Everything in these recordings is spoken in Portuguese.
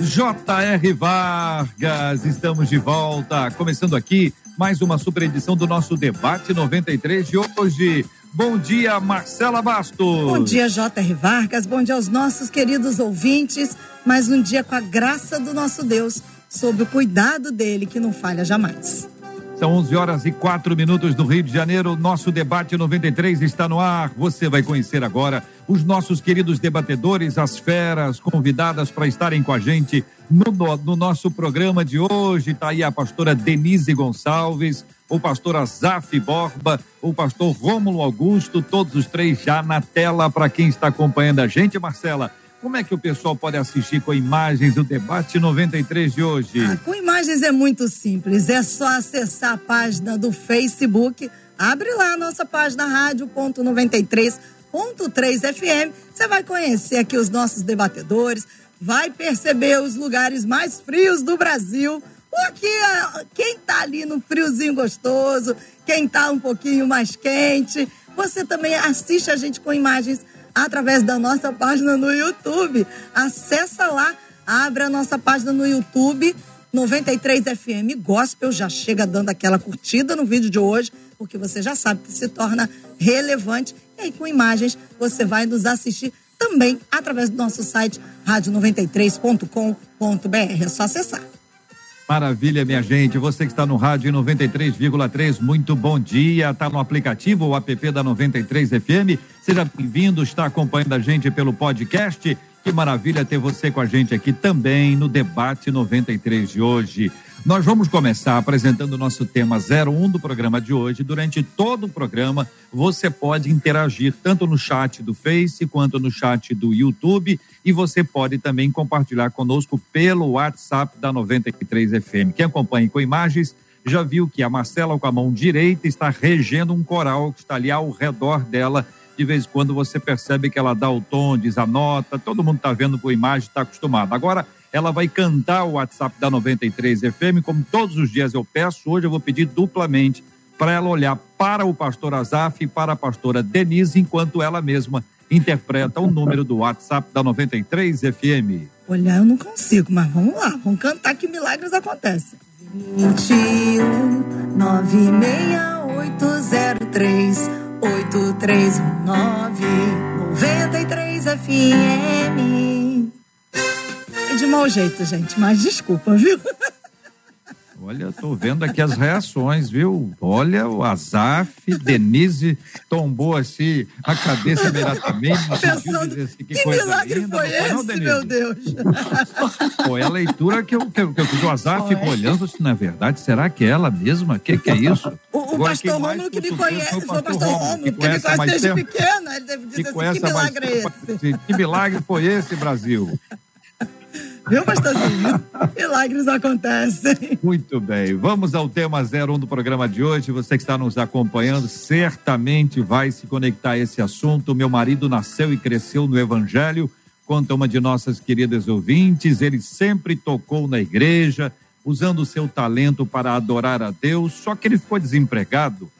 J.R. Vargas, estamos de volta, começando aqui mais uma super edição do nosso debate 93 de hoje. Bom dia, Marcela Bastos. Bom dia, J.R. Vargas. Bom dia aos nossos queridos ouvintes. Mais um dia com a graça do nosso Deus, sob o cuidado dele que não falha jamais. São 11 horas e 4 minutos do Rio de Janeiro. Nosso debate 93 está no ar. Você vai conhecer agora os nossos queridos debatedores, as feras convidadas para estarem com a gente no, no nosso programa de hoje. Está aí a pastora Denise Gonçalves, o pastor Azaf Borba, o pastor Rômulo Augusto, todos os três já na tela para quem está acompanhando a gente, Marcela. Como é que o pessoal pode assistir com imagens o debate 93 de hoje? Ah, com imagens é muito simples, é só acessar a página do Facebook, abre lá a nossa página rádio.93.3 FM, você vai conhecer aqui os nossos debatedores, vai perceber os lugares mais frios do Brasil. Porque quem tá ali no friozinho gostoso, quem tá um pouquinho mais quente, você também assiste a gente com imagens através da nossa página no YouTube. Acessa lá, abre a nossa página no YouTube, 93FM Gospel, já chega dando aquela curtida no vídeo de hoje, porque você já sabe que se torna relevante. E aí, com imagens, você vai nos assistir também através do nosso site rádio93.com.br. É só acessar. Maravilha, minha gente. Você que está no rádio 93,3, muito bom dia. Está no aplicativo, o app da 93 FM. Seja bem-vindo, está acompanhando a gente pelo podcast. Que maravilha ter você com a gente aqui também no debate 93 de hoje. Nós vamos começar apresentando o nosso tema 01 do programa de hoje. Durante todo o programa, você pode interagir tanto no chat do Face quanto no chat do YouTube e você pode também compartilhar conosco pelo WhatsApp da 93 FM. Quem acompanha com imagens já viu que a Marcela com a mão direita está regendo um coral que está ali ao redor dela. De vez em quando você percebe que ela dá o tom, diz a nota, todo mundo está vendo por imagem, está acostumado. Agora, ela vai cantar o WhatsApp da 93 FM, como todos os dias eu peço. Hoje eu vou pedir duplamente para ela olhar para o pastor Azaf e para a pastora Denise, enquanto ela mesma interpreta o número do WhatsApp da 93 FM. Olhar eu não consigo, mas vamos lá, vamos cantar que milagres acontecem. 21 96803 8319 93 FM de mau jeito, gente, mas desculpa, viu? Olha, tô vendo aqui as reações, viu? Olha, o Azaf, Denise tombou assim a cabeça imediatamente. Pensando, assim, que, que milagre linda, foi esse, não, meu Deus? Foi a leitura que eu, que eu, que eu fiz. O Azaf ficou olhando assim, na verdade, será que é ela mesma? O que, que é isso? O, o Agora, pastor Rômulo que me conhece, o pastor Rômulo, que, me conhece desde pequeno, ele deve dizer assim, que milagre é esse? Que milagre foi esse, Brasil? Viu, pastorzinho? Milagres acontecem. Muito bem. Vamos ao tema 01 do programa de hoje. Você que está nos acompanhando certamente vai se conectar a esse assunto. Meu marido nasceu e cresceu no Evangelho. Conta uma de nossas queridas ouvintes. Ele sempre tocou na igreja, usando o seu talento para adorar a Deus, só que ele ficou desempregado.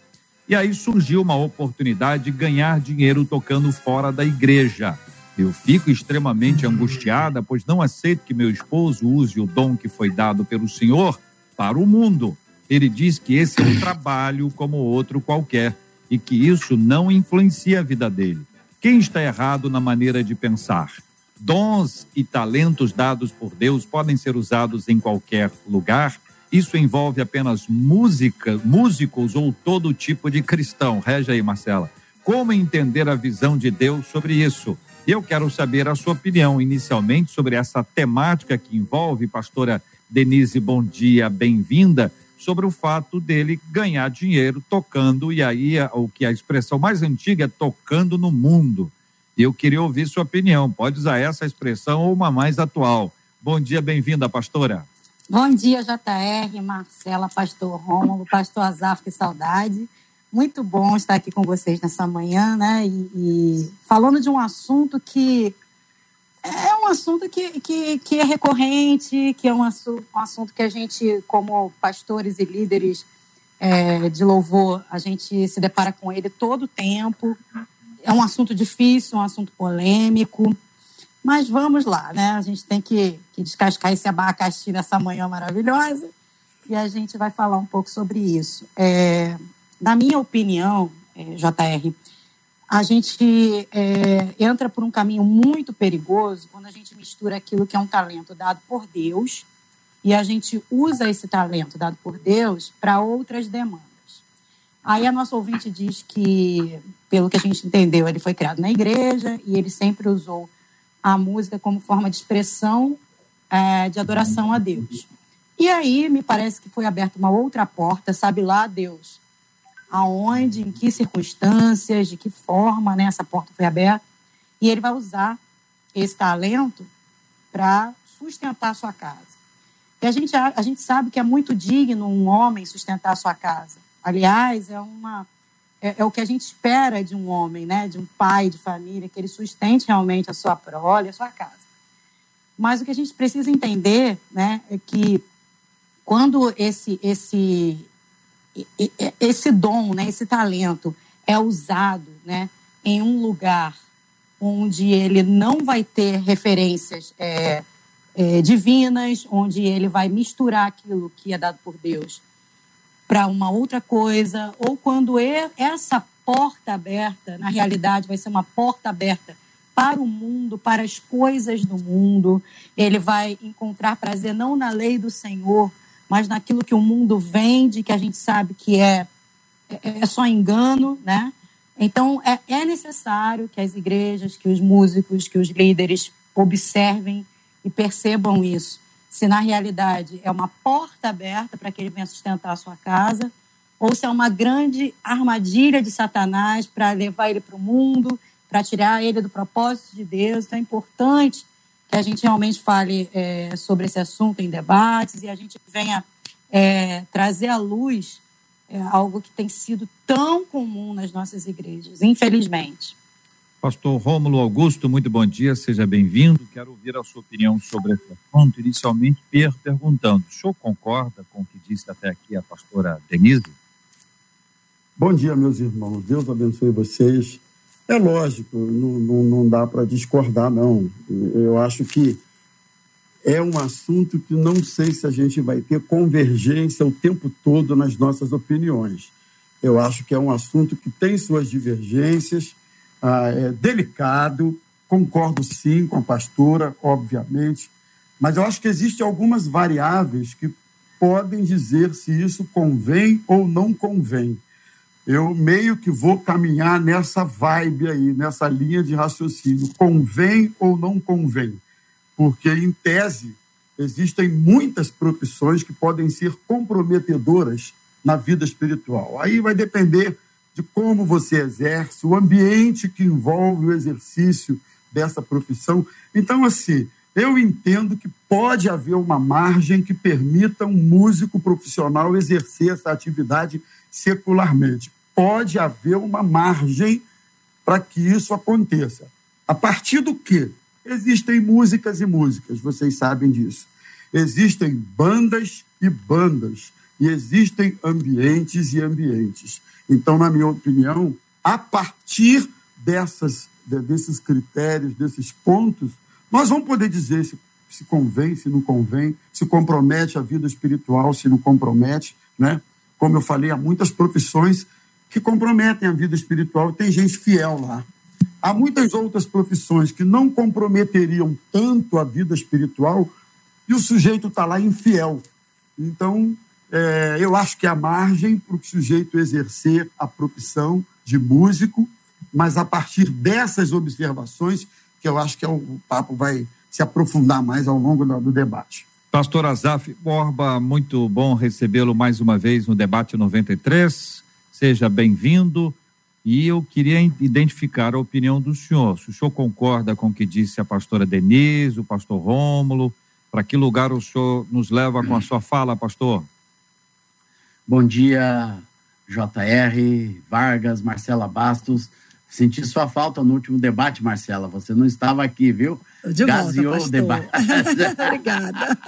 E aí surgiu uma oportunidade de ganhar dinheiro tocando fora da igreja. Eu fico extremamente angustiada, pois não aceito que meu esposo use o dom que foi dado pelo Senhor para o mundo. Ele diz que esse é um trabalho como outro qualquer e que isso não influencia a vida dele. Quem está errado na maneira de pensar? Dons e talentos dados por Deus podem ser usados em qualquer lugar. Isso envolve apenas música, músicos ou todo tipo de cristão. Rege aí, Marcela. Como entender a visão de Deus sobre isso? Eu quero saber a sua opinião inicialmente sobre essa temática que envolve, pastora Denise, bom dia, bem-vinda, sobre o fato dele ganhar dinheiro tocando, e aí o que a expressão mais antiga é tocando no mundo. Eu queria ouvir sua opinião, pode usar essa expressão ou uma mais atual. Bom dia, bem-vinda, pastora. Bom dia, JR, Marcela, pastor Rômulo, pastor Azaf, que saudade. Muito bom estar aqui com vocês nessa manhã, né? E, e falando de um assunto que é um assunto que, que, que é recorrente, que é um assunto, um assunto que a gente, como pastores e líderes é, de louvor, a gente se depara com ele todo o tempo. É um assunto difícil, um assunto polêmico, mas vamos lá, né? A gente tem que, que descascar esse abacaxi nessa manhã maravilhosa e a gente vai falar um pouco sobre isso. É, na minha opinião, é, JR, a gente é, entra por um caminho muito perigoso quando a gente mistura aquilo que é um talento dado por Deus e a gente usa esse talento dado por Deus para outras demandas. Aí a nossa ouvinte diz que, pelo que a gente entendeu, ele foi criado na igreja e ele sempre usou a música como forma de expressão é, de adoração a Deus. E aí me parece que foi aberta uma outra porta, sabe lá Deus, aonde, em que circunstâncias, de que forma né, essa porta foi aberta, e ele vai usar esse talento para sustentar a sua casa. E a gente, a, gente sabe que é muito digno um homem sustentar a sua casa. Aliás, é, uma, é, é, o que a gente espera de um homem, né? de um pai de família, que ele sustente realmente a sua prole, a sua casa. Mas o que a gente precisa entender né, é que quando esse, esse, esse dom, né, esse talento é usado né, em um lugar onde ele não vai ter referências é, é, divinas, onde ele vai misturar aquilo que é dado por Deus para uma outra coisa, ou quando essa porta aberta, na realidade, vai ser uma porta aberta para o mundo, para as coisas do mundo, ele vai encontrar prazer não na lei do Senhor, mas naquilo que o mundo vende, que a gente sabe que é, é, é só engano, né? Então, é, é necessário que as igrejas, que os músicos, que os líderes observem e percebam isso. Se na realidade é uma porta aberta para que ele venha sustentar a sua casa, ou se é uma grande armadilha de Satanás para levar ele para o mundo, para tirar ele do propósito de Deus. Então é importante que a gente realmente fale é, sobre esse assunto em debates e a gente venha é, trazer à luz é, algo que tem sido tão comum nas nossas igrejas, infelizmente. Pastor Rômulo Augusto, muito bom dia, seja bem-vindo. Quero ouvir a sua opinião sobre esse assunto. Inicialmente, perguntando: o senhor concorda com o que disse até aqui a pastora Denise? Bom dia, meus irmãos. Deus abençoe vocês. É lógico, não, não, não dá para discordar, não. Eu acho que é um assunto que não sei se a gente vai ter convergência o tempo todo nas nossas opiniões. Eu acho que é um assunto que tem suas divergências ah, é delicado, concordo sim com a pastora, obviamente, mas eu acho que existem algumas variáveis que podem dizer se isso convém ou não convém. Eu meio que vou caminhar nessa vibe aí, nessa linha de raciocínio. Convém ou não convém? Porque, em tese, existem muitas profissões que podem ser comprometedoras na vida espiritual. Aí vai depender de como você exerce, o ambiente que envolve o exercício dessa profissão. Então, assim, eu entendo que pode haver uma margem que permita um músico profissional exercer essa atividade secularmente. Pode haver uma margem para que isso aconteça. A partir do que? Existem músicas e músicas, vocês sabem disso. Existem bandas e bandas, e existem ambientes e ambientes. Então, na minha opinião, a partir dessas, desses critérios, desses pontos, nós vamos poder dizer se, se convém, se não convém, se compromete a vida espiritual, se não compromete, né? Como eu falei, há muitas profissões que comprometem a vida espiritual tem gente fiel lá. Há muitas outras profissões que não comprometeriam tanto a vida espiritual e o sujeito está lá infiel. Então, é, eu acho que há margem para o sujeito exercer a profissão de músico, mas a partir dessas observações, que eu acho que é o, papo vai se aprofundar mais ao longo do debate. Pastor Azaf Borba, muito bom recebê-lo mais uma vez no debate 93. Seja bem-vindo. E eu queria identificar a opinião do senhor. Se o senhor concorda com o que disse a pastora Denise, o pastor Rômulo, Para que lugar o senhor nos leva com a sua fala, pastor? Bom dia, JR, Vargas, Marcela Bastos. Senti sua falta no último debate, Marcela. Você não estava aqui, viu? De Gaseou volta, o debate. Obrigada.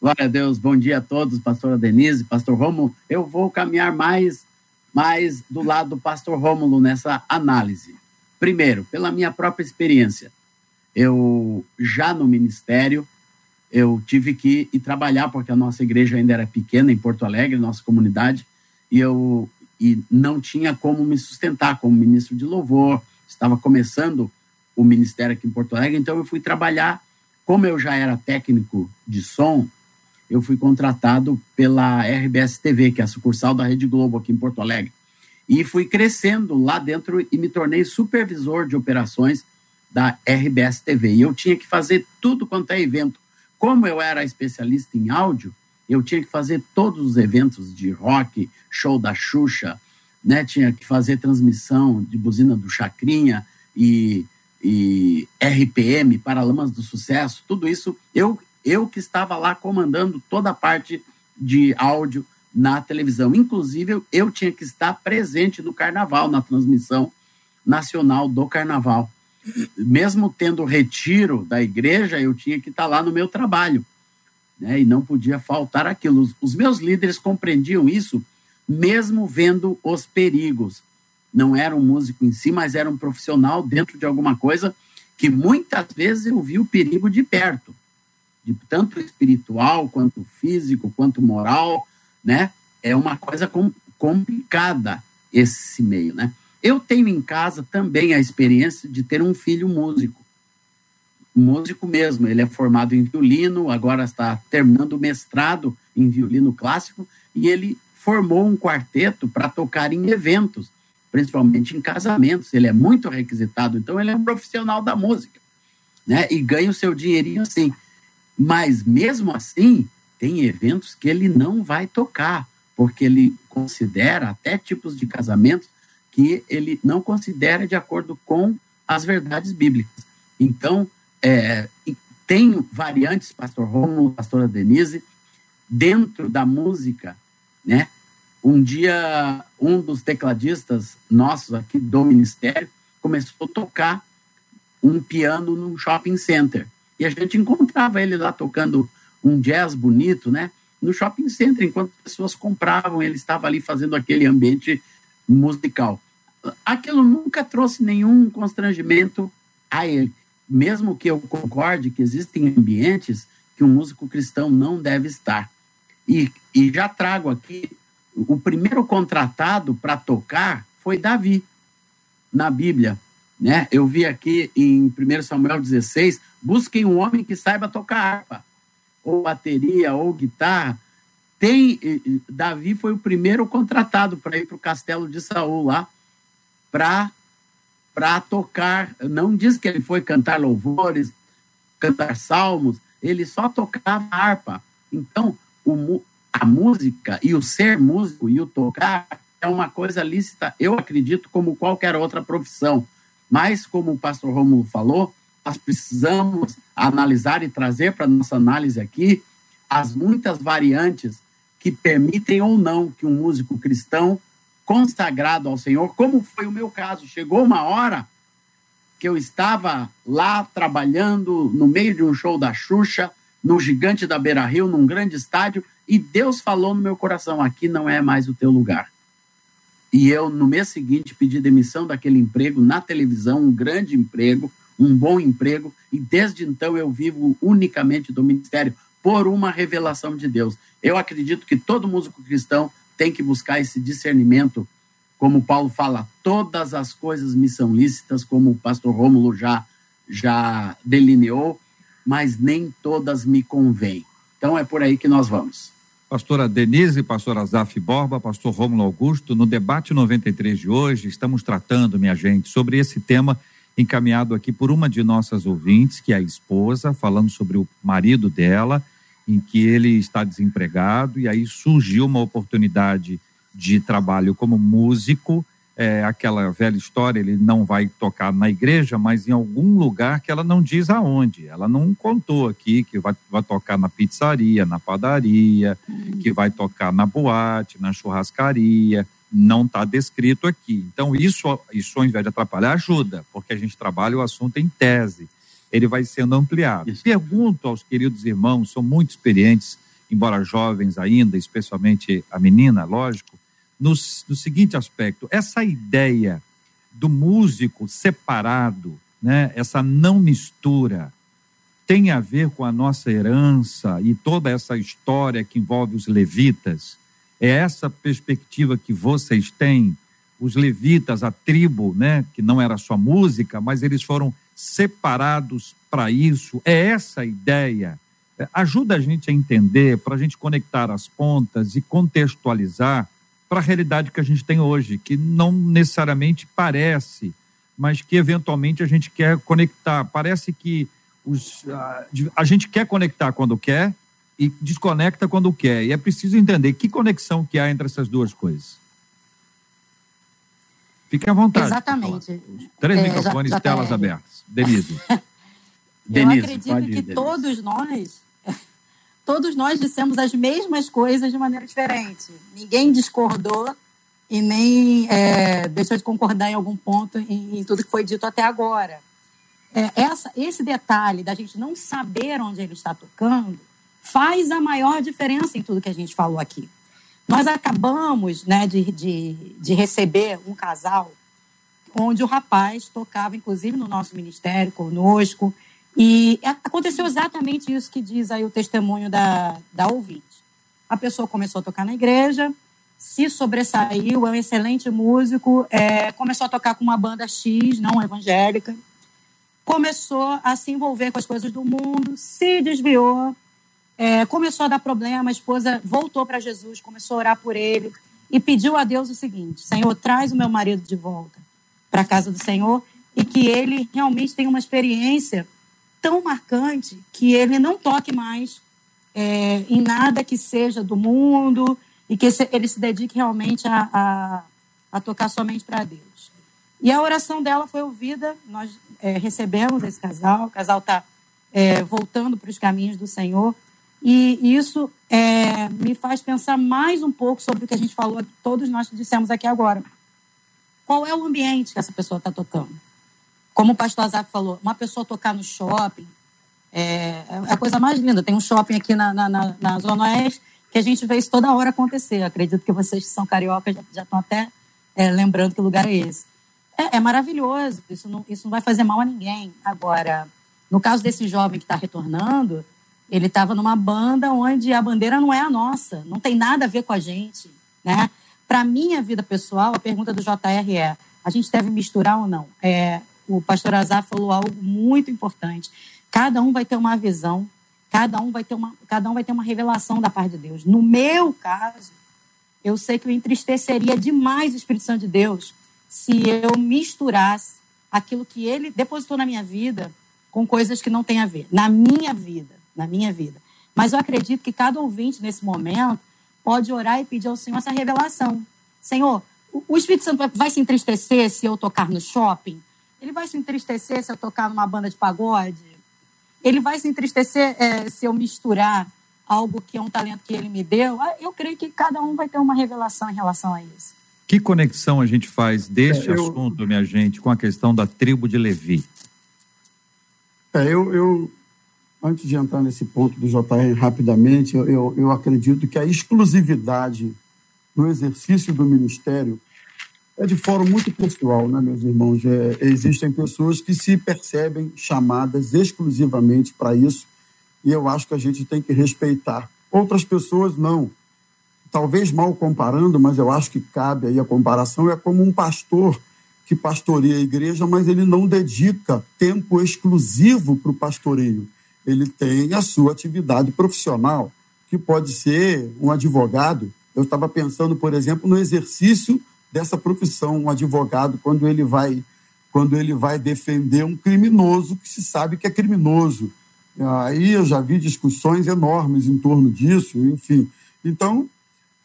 Glória a Deus. Bom dia a todos, pastora Denise, pastor Rômulo. Eu vou caminhar mais, mais do lado do pastor Rômulo nessa análise. Primeiro, pela minha própria experiência. Eu, já no ministério, eu tive que ir trabalhar, porque a nossa igreja ainda era pequena em Porto Alegre, nossa comunidade, e eu e não tinha como me sustentar como ministro de louvor. Estava começando o ministério aqui em Porto Alegre, então eu fui trabalhar. Como eu já era técnico de som, eu fui contratado pela RBS TV, que é a sucursal da Rede Globo aqui em Porto Alegre. E fui crescendo lá dentro e me tornei supervisor de operações da RBS TV. E eu tinha que fazer tudo quanto é evento como eu era especialista em áudio, eu tinha que fazer todos os eventos de rock, show da Xuxa, né? tinha que fazer transmissão de buzina do Chacrinha e, e RPM, Paralamas do Sucesso, tudo isso eu, eu que estava lá comandando toda a parte de áudio na televisão. Inclusive, eu, tinha que estar presente no carnaval, na transmissão nacional do carnaval mesmo tendo retiro da igreja, eu tinha que estar lá no meu trabalho. Né? E não podia faltar aquilo. Os, os meus líderes compreendiam isso, mesmo vendo os perigos. Não era um músico em si, mas era um profissional dentro de alguma coisa que muitas vezes eu vi o perigo de perto, tanto espiritual quanto físico, quanto moral, né? É uma coisa com, complicada esse meio, né? Eu tenho em casa também a experiência de ter um filho músico. Músico mesmo, ele é formado em violino, agora está terminando o mestrado em violino clássico e ele formou um quarteto para tocar em eventos, principalmente em casamentos. Ele é muito requisitado, então ele é um profissional da música, né? E ganha o seu dinheirinho assim. Mas mesmo assim, tem eventos que ele não vai tocar, porque ele considera até tipos de casamentos que ele não considera de acordo com as verdades bíblicas. Então, é, tem variantes, pastor Romulo, pastora Denise, dentro da música, né? Um dia, um dos tecladistas nossos aqui do ministério começou a tocar um piano num shopping center. E a gente encontrava ele lá tocando um jazz bonito, né? No shopping center, enquanto as pessoas compravam, ele estava ali fazendo aquele ambiente musical aquilo nunca trouxe nenhum constrangimento a ele. Mesmo que eu concorde que existem ambientes que um músico cristão não deve estar. E, e já trago aqui, o primeiro contratado para tocar foi Davi, na Bíblia. Né? Eu vi aqui em 1 Samuel 16, busquem um homem que saiba tocar harpa, ou bateria, ou guitarra. Tem, Davi foi o primeiro contratado para ir para o castelo de Saul lá, para para tocar, não diz que ele foi cantar louvores, cantar salmos, ele só tocava harpa. Então, o, a música e o ser músico e o tocar é uma coisa lícita, eu acredito, como qualquer outra profissão. Mas, como o pastor Romulo falou, nós precisamos analisar e trazer para nossa análise aqui as muitas variantes que permitem ou não que um músico cristão consagrado ao Senhor, como foi o meu caso. Chegou uma hora que eu estava lá trabalhando no meio de um show da Xuxa, no Gigante da Beira Rio, num grande estádio, e Deus falou no meu coração: aqui não é mais o teu lugar. E eu, no mês seguinte, pedi demissão daquele emprego na televisão, um grande emprego, um bom emprego, e desde então eu vivo unicamente do ministério por uma revelação de Deus. Eu acredito que todo músico cristão tem que buscar esse discernimento, como Paulo fala, todas as coisas me são lícitas, como o pastor Rômulo já, já delineou, mas nem todas me convêm. Então é por aí que nós vamos. Pastora Denise, pastor Azaf Borba, pastor Rômulo Augusto, no debate 93 de hoje, estamos tratando, minha gente, sobre esse tema encaminhado aqui por uma de nossas ouvintes, que é a esposa, falando sobre o marido dela, em que ele está desempregado e aí surgiu uma oportunidade de trabalho como músico é aquela velha história, ele não vai tocar na igreja, mas em algum lugar que ela não diz aonde. Ela não contou aqui que vai, vai tocar na pizzaria, na padaria, uhum. que vai tocar na boate, na churrascaria. Não está descrito aqui. Então, isso, isso, ao invés de atrapalhar, ajuda, porque a gente trabalha o assunto em tese. Ele vai sendo ampliado. Isso. Pergunto aos queridos irmãos, são muito experientes, embora jovens ainda, especialmente a menina, lógico, no, no seguinte aspecto: essa ideia do músico separado, né, essa não mistura, tem a ver com a nossa herança e toda essa história que envolve os levitas? É essa perspectiva que vocês têm? Os levitas, a tribo, né, que não era só música, mas eles foram separados para isso. É essa ideia. É, ajuda a gente a entender, para a gente conectar as pontas e contextualizar para a realidade que a gente tem hoje, que não necessariamente parece, mas que eventualmente a gente quer conectar. Parece que os, a, a gente quer conectar quando quer e desconecta quando quer. E é preciso entender que conexão que há entre essas duas coisas. Fique à vontade. Exatamente. Três é, microfones, já, telas abertas. Denise. Eu Denise, acredito que todos nós todos nós dissemos as mesmas coisas de maneira diferente. Ninguém discordou e nem é, deixou de concordar em algum ponto em, em, tudo que foi dito até agora. É, essa, esse detalhe da gente não saber onde ele está tocando faz a maior diferença em tudo que a gente falou aqui. Nós acabamos né, de, de, de receber um casal onde o rapaz tocava, inclusive, no nosso ministério conosco, e aconteceu exatamente isso que diz aí o testemunho da, da ouvinte. A pessoa começou a tocar na igreja, se sobressaiu, é um excelente músico, é, começou a tocar com uma banda X, não evangélica, começou a se envolver com as coisas do mundo, se desviou, é, começou a dar problema, a esposa voltou para Jesus, começou a orar por ele e pediu a Deus o seguinte: Senhor, traz o meu marido de volta para a casa do Senhor e que ele realmente tenha uma experiência tão marcante que ele não toque mais é, em nada que seja do mundo e que ele se dedique realmente a, a, a tocar somente para Deus. E a oração dela foi ouvida, nós é, recebemos esse casal, o casal está é, voltando para os caminhos do Senhor, e isso é, me faz pensar mais um pouco sobre o que a gente falou, todos nós dissemos aqui agora. Qual é o ambiente que essa pessoa está tocando? Como o pastor Azar falou, uma pessoa tocar no shopping é, é, a coisa mais linda. Tem um shopping aqui na, na, na, na Zona Oeste que a gente vê isso toda hora acontecer. acredito que vocês que são cariocas já, já estão até é, lembrando que lugar é esse. É, é, maravilhoso, isso não, isso não vai fazer mal a ninguém. Agora, no caso desse jovem que está retornando, ele estava numa banda onde a bandeira não é a nossa, não tem nada a ver com a gente. Né? Para minha vida pessoal, a pergunta do JR é: a gente deve misturar ou não? É, o pastor Azar falou algo muito importante. Cada um vai ter uma visão, cada um vai ter uma, cada um vai ter uma revelação da parte de Deus. No meu caso, eu sei que eu entristeceria demais o Espírito Santo de Deus se eu misturasse aquilo que ele depositou na minha vida com coisas que não têm a ver. Na minha vida, na minha vida. Mas eu acredito que cada ouvinte nesse momento pode orar e pedir ao Senhor essa revelação. Senhor, o Espírito Santo vai se entristecer se eu tocar no shopping? Ele vai se entristecer se eu tocar numa banda de pagode? Ele vai se entristecer é, se eu misturar algo que é um talento que ele me deu? Ah, eu creio que cada um vai ter uma revelação em relação a isso. Que conexão a gente faz deste é, eu... assunto, minha gente, com a questão da tribo de Levi? É, eu, eu, antes de entrar nesse ponto do JR rapidamente, eu, eu, eu acredito que a exclusividade no exercício do ministério é de fórum muito pessoal, né, meus irmãos? É, existem pessoas que se percebem chamadas exclusivamente para isso e eu acho que a gente tem que respeitar. Outras pessoas não. Talvez mal comparando, mas eu acho que cabe aí a comparação. É como um pastor que pastoreia a igreja, mas ele não dedica tempo exclusivo para o pastoreio. Ele tem a sua atividade profissional, que pode ser um advogado. Eu estava pensando, por exemplo, no exercício dessa profissão, um advogado, quando ele vai quando ele vai defender um criminoso que se sabe que é criminoso. Aí eu já vi discussões enormes em torno disso, enfim. Então,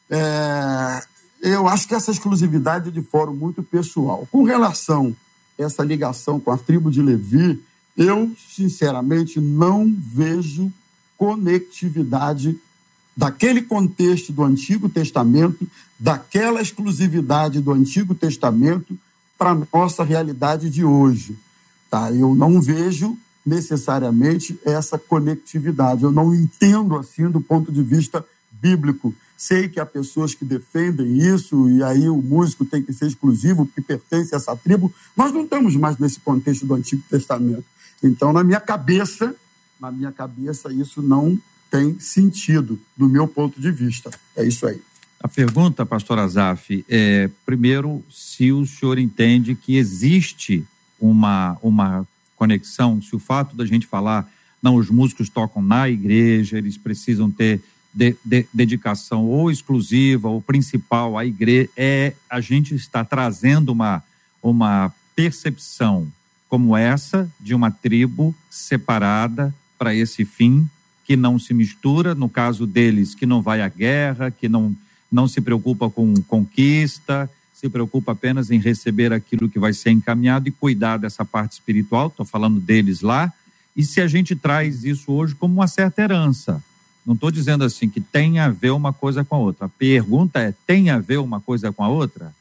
é, eu acho que essa exclusividade é de fórum muito pessoal. Com relação a essa ligação com a tribo de Levi, eu, sinceramente, não vejo conectividade daquele contexto do Antigo Testamento, daquela exclusividade do Antigo Testamento para a nossa realidade de hoje. Tá? Eu não vejo necessariamente essa conectividade. Eu não entendo assim do ponto de vista bíblico. Sei que há pessoas que defendem isso e aí o músico tem que ser exclusivo porque pertence a essa tribo. Nós não estamos mais nesse contexto do Antigo Testamento. Então, na minha cabeça, na minha cabeça isso não tem sentido do meu ponto de vista. É isso aí. A pergunta, pastor Azaf, é, primeiro, se o senhor entende que existe uma, uma conexão, se o fato da gente falar, não, os músicos tocam na igreja, eles precisam ter de, de, dedicação ou exclusiva ou principal à igreja, é a gente está trazendo uma, uma percepção como essa de uma tribo separada para esse fim, que não se mistura, no caso deles, que não vai à guerra, que não não se preocupa com conquista, se preocupa apenas em receber aquilo que vai ser encaminhado e cuidar dessa parte espiritual, estou falando deles lá, e se a gente traz isso hoje como uma certa herança. Não estou dizendo assim que tem a ver uma coisa com a outra. A pergunta é: tem a ver uma coisa com a outra?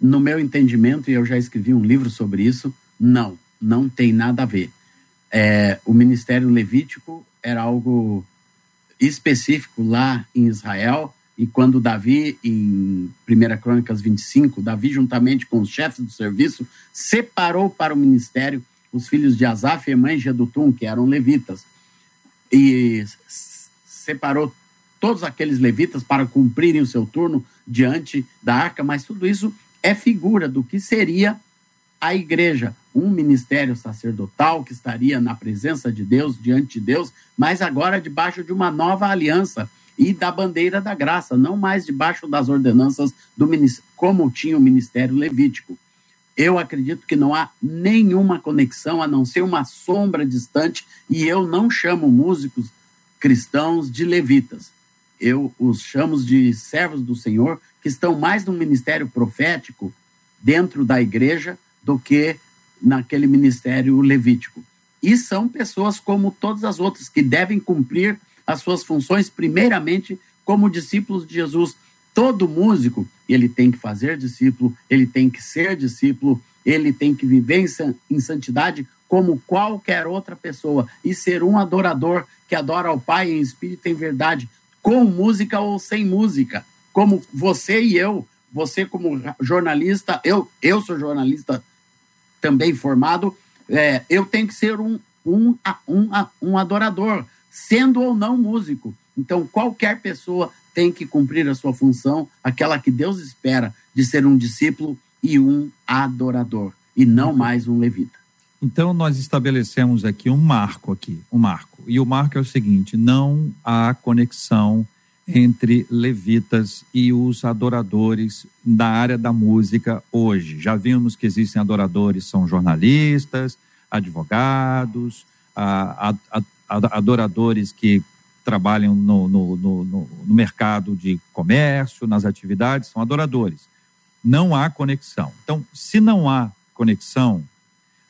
No meu entendimento, e eu já escrevi um livro sobre isso, não, não tem nada a ver. É, o ministério levítico era algo específico lá em Israel. E quando Davi, em 1 Crônicas 25, Davi, juntamente com os chefes do serviço, separou para o ministério os filhos de Asaf, Emã e Gedutum, que eram levitas. E separou todos aqueles levitas para cumprirem o seu turno diante da arca, mas tudo isso é figura do que seria a igreja, um ministério sacerdotal que estaria na presença de Deus, diante de Deus, mas agora debaixo de uma nova aliança e da bandeira da graça, não mais debaixo das ordenanças do como tinha o ministério levítico. Eu acredito que não há nenhuma conexão a não ser uma sombra distante e eu não chamo músicos cristãos de levitas. Eu os chamo de servos do Senhor que estão mais no ministério profético dentro da igreja do que naquele ministério levítico. E são pessoas como todas as outras que devem cumprir as suas funções, primeiramente como discípulos de Jesus. Todo músico, ele tem que fazer discípulo, ele tem que ser discípulo, ele tem que viver em santidade como qualquer outra pessoa e ser um adorador que adora ao Pai em espírito e em verdade, com música ou sem música, como você e eu, você como jornalista, eu, eu sou jornalista também formado, é, eu tenho que ser um, um, um, um adorador, sendo ou não músico. Então, qualquer pessoa tem que cumprir a sua função, aquela que Deus espera de ser um discípulo e um adorador, e não mais um levita. Então, nós estabelecemos aqui um marco aqui, um marco. E o marco é o seguinte: não há conexão entre levitas e os adoradores da área da música hoje. Já vimos que existem adoradores, são jornalistas, advogados, adoradores que trabalham no, no, no, no mercado de comércio, nas atividades, são adoradores. Não há conexão. Então, se não há conexão,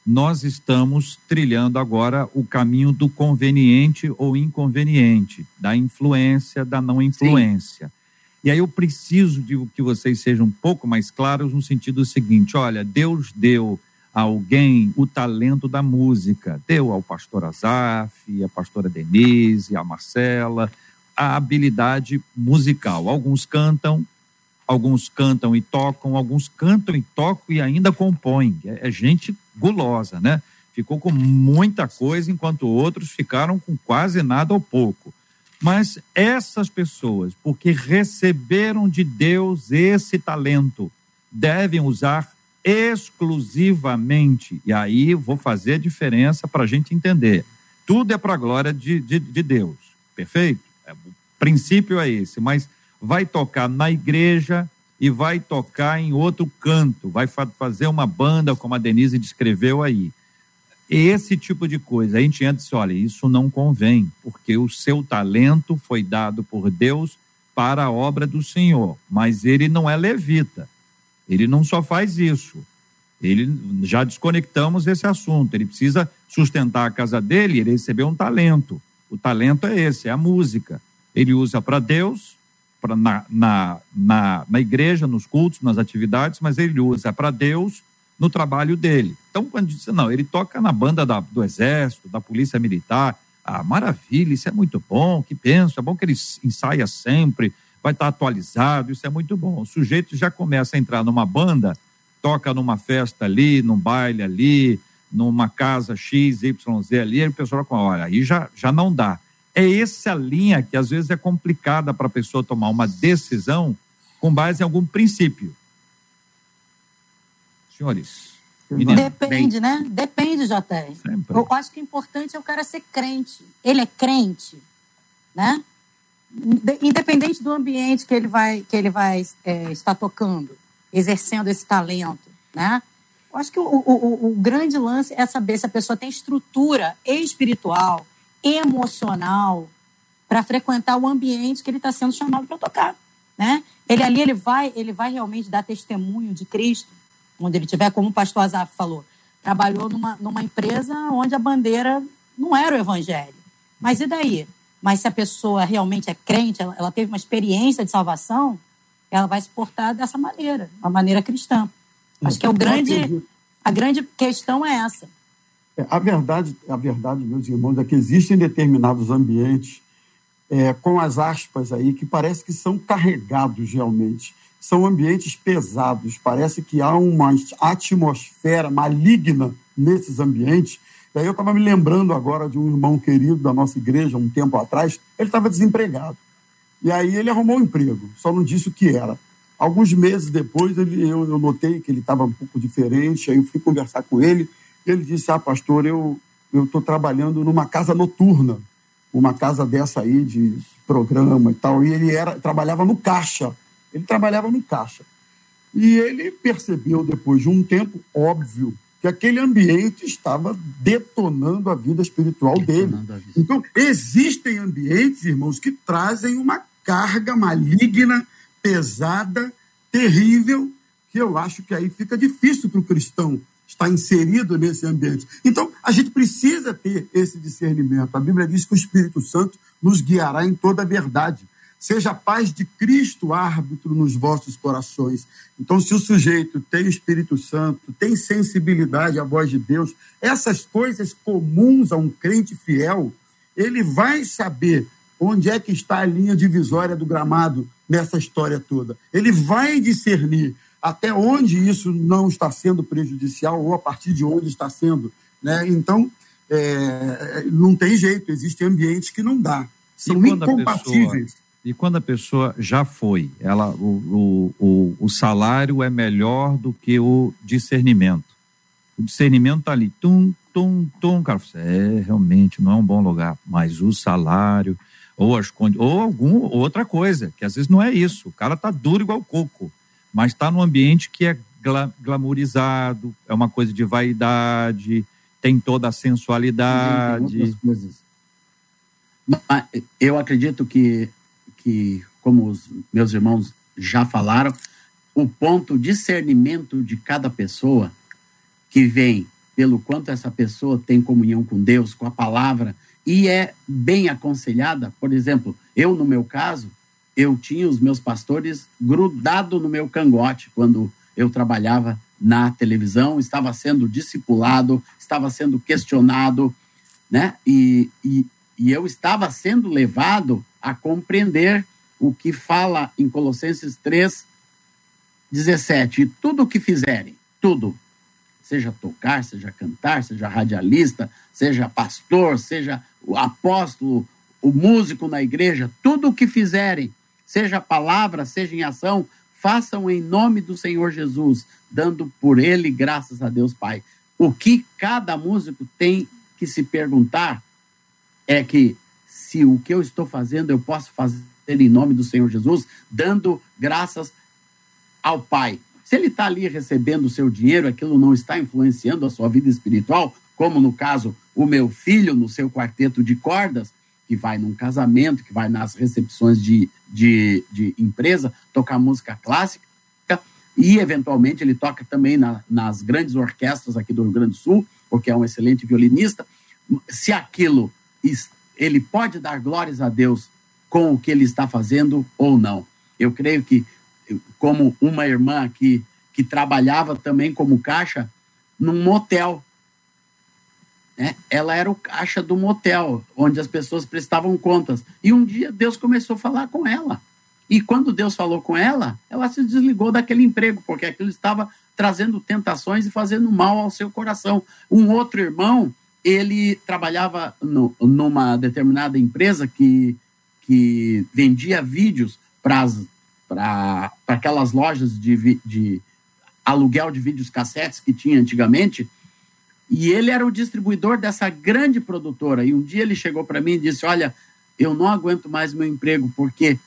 nós estamos trilhando agora o caminho do conveniente ou inconveniente, da influência, da não influência. Sim. E aí eu preciso de que vocês sejam um pouco mais claros no sentido seguinte: olha, Deus deu a alguém o talento da música, deu ao pastor Azaf, a pastora Denise, a Marcela, a habilidade musical. Alguns cantam, alguns cantam e tocam, alguns cantam e tocam e ainda compõem. É, é gente gulosa, né? Ficou com muita coisa, enquanto outros ficaram com quase nada ou pouco. Mas essas pessoas, porque receberam de Deus esse talento, devem usar exclusivamente. E aí vou fazer a diferença para a gente entender. Tudo é para a glória de, de, de Deus, perfeito? É, o princípio é esse, mas vai tocar na igreja e vai tocar em outro canto, vai fa fazer uma banda, como a Denise descreveu aí. Esse tipo de coisa. A gente entra e diz: olha, isso não convém, porque o seu talento foi dado por Deus para a obra do Senhor, mas ele não é levita. Ele não só faz isso. Ele já desconectamos esse assunto. Ele precisa sustentar a casa dele, ele recebeu um talento. O talento é esse, é a música. Ele usa para Deus, pra, na, na, na, na igreja, nos cultos, nas atividades, mas ele usa para Deus no trabalho dele. Então, quando diz, não, ele toca na banda da, do Exército, da Polícia Militar, ah, maravilha, isso é muito bom, que penso, é bom que ele ensaia sempre, vai estar atualizado, isso é muito bom. O sujeito já começa a entrar numa banda, toca numa festa ali, num baile ali, numa casa X, Y, Z ali, e o pessoal fala, olha, aí já, já não dá. É essa linha que às vezes é complicada para a pessoa tomar uma decisão com base em algum princípio. Senhores. Depende, Bem, né? Depende. Sempre. Eu acho que o importante é o cara ser crente. Ele é crente, né? Independente do ambiente que ele vai, que ele vai é, estar tocando, exercendo esse talento, né? Eu acho que o, o, o grande lance é saber se a pessoa tem estrutura espiritual, emocional, para frequentar o ambiente que ele está sendo chamado para tocar, né? Ele ali ele vai, ele vai realmente dar testemunho de Cristo onde ele tiver, como o pastor Azaf falou, trabalhou numa, numa empresa onde a bandeira não era o evangelho. Mas e daí? Mas se a pessoa realmente é crente, ela, ela teve uma experiência de salvação, ela vai se portar dessa maneira, uma maneira cristã. Acho que é o grande, a grande questão é essa. É, a verdade, a verdade, meus irmãos, é que existem determinados ambientes é, com as aspas aí que parece que são carregados realmente são ambientes pesados. Parece que há uma atmosfera maligna nesses ambientes. E aí eu estava me lembrando agora de um irmão querido da nossa igreja, um tempo atrás, ele estava desempregado. E aí ele arrumou um emprego, só não disse o que era. Alguns meses depois ele, eu, eu notei que ele estava um pouco diferente, aí eu fui conversar com ele, ele disse, ah, pastor, eu estou trabalhando numa casa noturna, uma casa dessa aí de programa e tal, e ele era trabalhava no caixa ele trabalhava no caixa. E ele percebeu, depois de um tempo, óbvio, que aquele ambiente estava detonando a vida espiritual dele. Então, existem ambientes, irmãos, que trazem uma carga maligna, pesada, terrível, que eu acho que aí fica difícil para o cristão estar inserido nesse ambiente. Então, a gente precisa ter esse discernimento. A Bíblia diz que o Espírito Santo nos guiará em toda a verdade. Seja a paz de Cristo árbitro nos vossos corações. Então, se o sujeito tem o Espírito Santo, tem sensibilidade à voz de Deus, essas coisas comuns a um crente fiel, ele vai saber onde é que está a linha divisória do gramado nessa história toda. Ele vai discernir até onde isso não está sendo prejudicial ou a partir de onde está sendo. Né? Então, é, não tem jeito, existem ambientes que não dá. São incompatíveis. E quando a pessoa já foi, ela, o, o, o salário é melhor do que o discernimento. O discernimento está ali, tum, tum, tum, cara, é, realmente não é um bom lugar, mas o salário, ou as ou algum outra coisa, que às vezes não é isso. O cara tá duro igual coco, mas está num ambiente que é gla, glamourizado, é uma coisa de vaidade, tem toda a sensualidade. Eu acredito que que, como os meus irmãos já falaram, o ponto discernimento de cada pessoa que vem pelo quanto essa pessoa tem comunhão com Deus, com a palavra e é bem aconselhada. Por exemplo, eu no meu caso, eu tinha os meus pastores grudado no meu cangote quando eu trabalhava na televisão, estava sendo discipulado, estava sendo questionado, né? E, e, e eu estava sendo levado a compreender o que fala em Colossenses 3, 17. E tudo o que fizerem, tudo, seja tocar, seja cantar, seja radialista, seja pastor, seja o apóstolo, o músico na igreja, tudo o que fizerem, seja palavra, seja em ação, façam em nome do Senhor Jesus, dando por ele graças a Deus Pai. O que cada músico tem que se perguntar é que se o que eu estou fazendo eu posso fazer em nome do Senhor Jesus, dando graças ao Pai. Se ele está ali recebendo o seu dinheiro, aquilo não está influenciando a sua vida espiritual, como no caso o meu filho no seu quarteto de cordas, que vai num casamento, que vai nas recepções de, de, de empresa, tocar música clássica, e eventualmente ele toca também na, nas grandes orquestras aqui do Rio Grande do Sul, porque é um excelente violinista. Se aquilo ele pode dar glórias a Deus com o que ele está fazendo ou não. Eu creio que, como uma irmã aqui que trabalhava também como caixa num motel, né? ela era o caixa do motel, onde as pessoas prestavam contas. E um dia Deus começou a falar com ela. E quando Deus falou com ela, ela se desligou daquele emprego, porque aquilo estava trazendo tentações e fazendo mal ao seu coração. Um outro irmão, ele trabalhava no, numa determinada empresa que, que vendia vídeos para aquelas lojas de, de aluguel de vídeos cassetes que tinha antigamente. E ele era o distribuidor dessa grande produtora. E um dia ele chegou para mim e disse: Olha, eu não aguento mais meu emprego, porque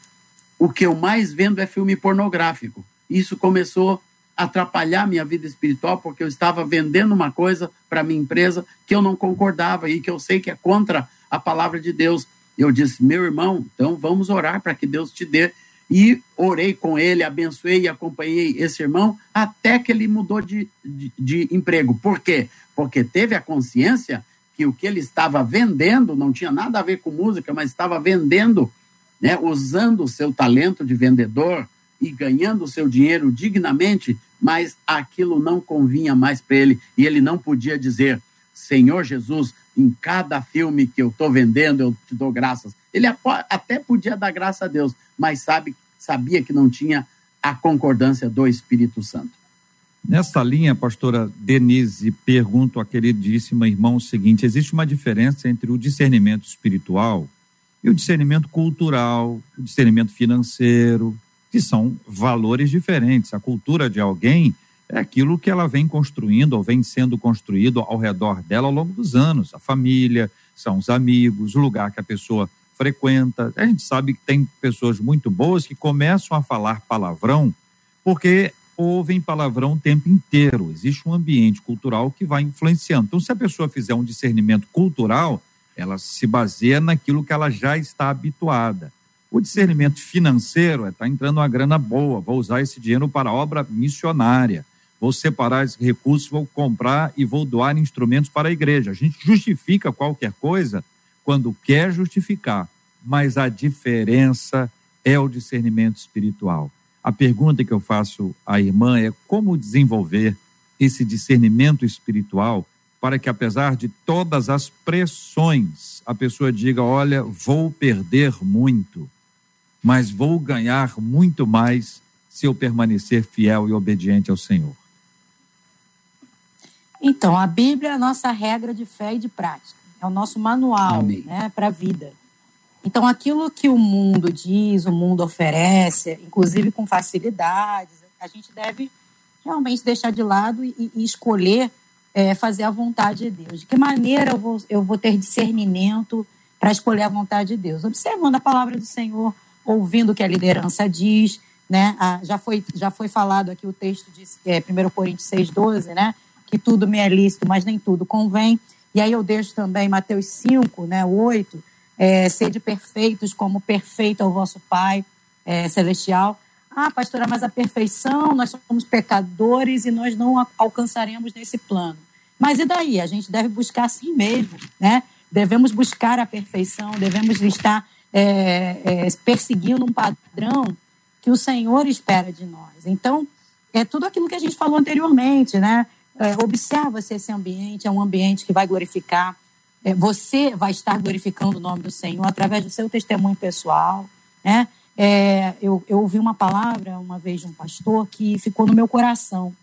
o que eu mais vendo é filme pornográfico. Isso começou a atrapalhar minha vida espiritual, porque eu estava vendendo uma coisa para minha empresa que eu não concordava e que eu sei que é contra a palavra de Deus. Eu disse: Meu irmão, então vamos orar para que Deus te dê e orei com ele, abençoei e acompanhei esse irmão até que ele mudou de, de, de, emprego. Por quê? Porque teve a consciência que o que ele estava vendendo não tinha nada a ver com música, mas estava vendendo, né, usando o seu talento de vendedor e ganhando o seu dinheiro dignamente, mas aquilo não convinha mais para ele e ele não podia dizer: Senhor Jesus, em cada filme que eu estou vendendo, eu te dou graças. Ele até podia dar graça a Deus, mas sabe, sabia que não tinha a concordância do Espírito Santo. Nessa linha, pastora Denise, pergunto à queridíssima irmã o seguinte: existe uma diferença entre o discernimento espiritual e o discernimento cultural, o discernimento financeiro, que são valores diferentes. A cultura de alguém é aquilo que ela vem construindo ou vem sendo construído ao redor dela ao longo dos anos. A família, são os amigos, o lugar que a pessoa frequenta. A gente sabe que tem pessoas muito boas que começam a falar palavrão porque ouvem palavrão o tempo inteiro. Existe um ambiente cultural que vai influenciando. Então, se a pessoa fizer um discernimento cultural, ela se baseia naquilo que ela já está habituada. O discernimento financeiro é está entrando uma grana boa, vou usar esse dinheiro para obra missionária vou separar esses recursos, vou comprar e vou doar instrumentos para a igreja. A gente justifica qualquer coisa quando quer justificar, mas a diferença é o discernimento espiritual. A pergunta que eu faço à irmã é como desenvolver esse discernimento espiritual para que, apesar de todas as pressões, a pessoa diga: Olha, vou perder muito, mas vou ganhar muito mais se eu permanecer fiel e obediente ao Senhor. Então, a Bíblia é a nossa regra de fé e de prática. É o nosso manual né, para a vida. Então, aquilo que o mundo diz, o mundo oferece, inclusive com facilidades, a gente deve realmente deixar de lado e, e escolher é, fazer a vontade de Deus. De que maneira eu vou, eu vou ter discernimento para escolher a vontade de Deus? Observando a palavra do Senhor, ouvindo o que a liderança diz. Né? Ah, já, foi, já foi falado aqui o texto de é, 1 Coríntios 6,12, né? Que tudo me é lícito, mas nem tudo convém. E aí eu deixo também Mateus 5, né, 8, é, sede perfeitos como perfeito é o vosso Pai é, celestial. Ah, pastora, mas a perfeição, nós somos pecadores e nós não alcançaremos nesse plano. Mas e daí? A gente deve buscar assim mesmo, né? Devemos buscar a perfeição, devemos estar é, é, perseguindo um padrão que o Senhor espera de nós. Então, é tudo aquilo que a gente falou anteriormente, né? É, observa se esse ambiente é um ambiente que vai glorificar. É, você vai estar glorificando o nome do Senhor através do seu testemunho pessoal. Né? É, eu, eu ouvi uma palavra uma vez de um pastor que ficou no meu coração.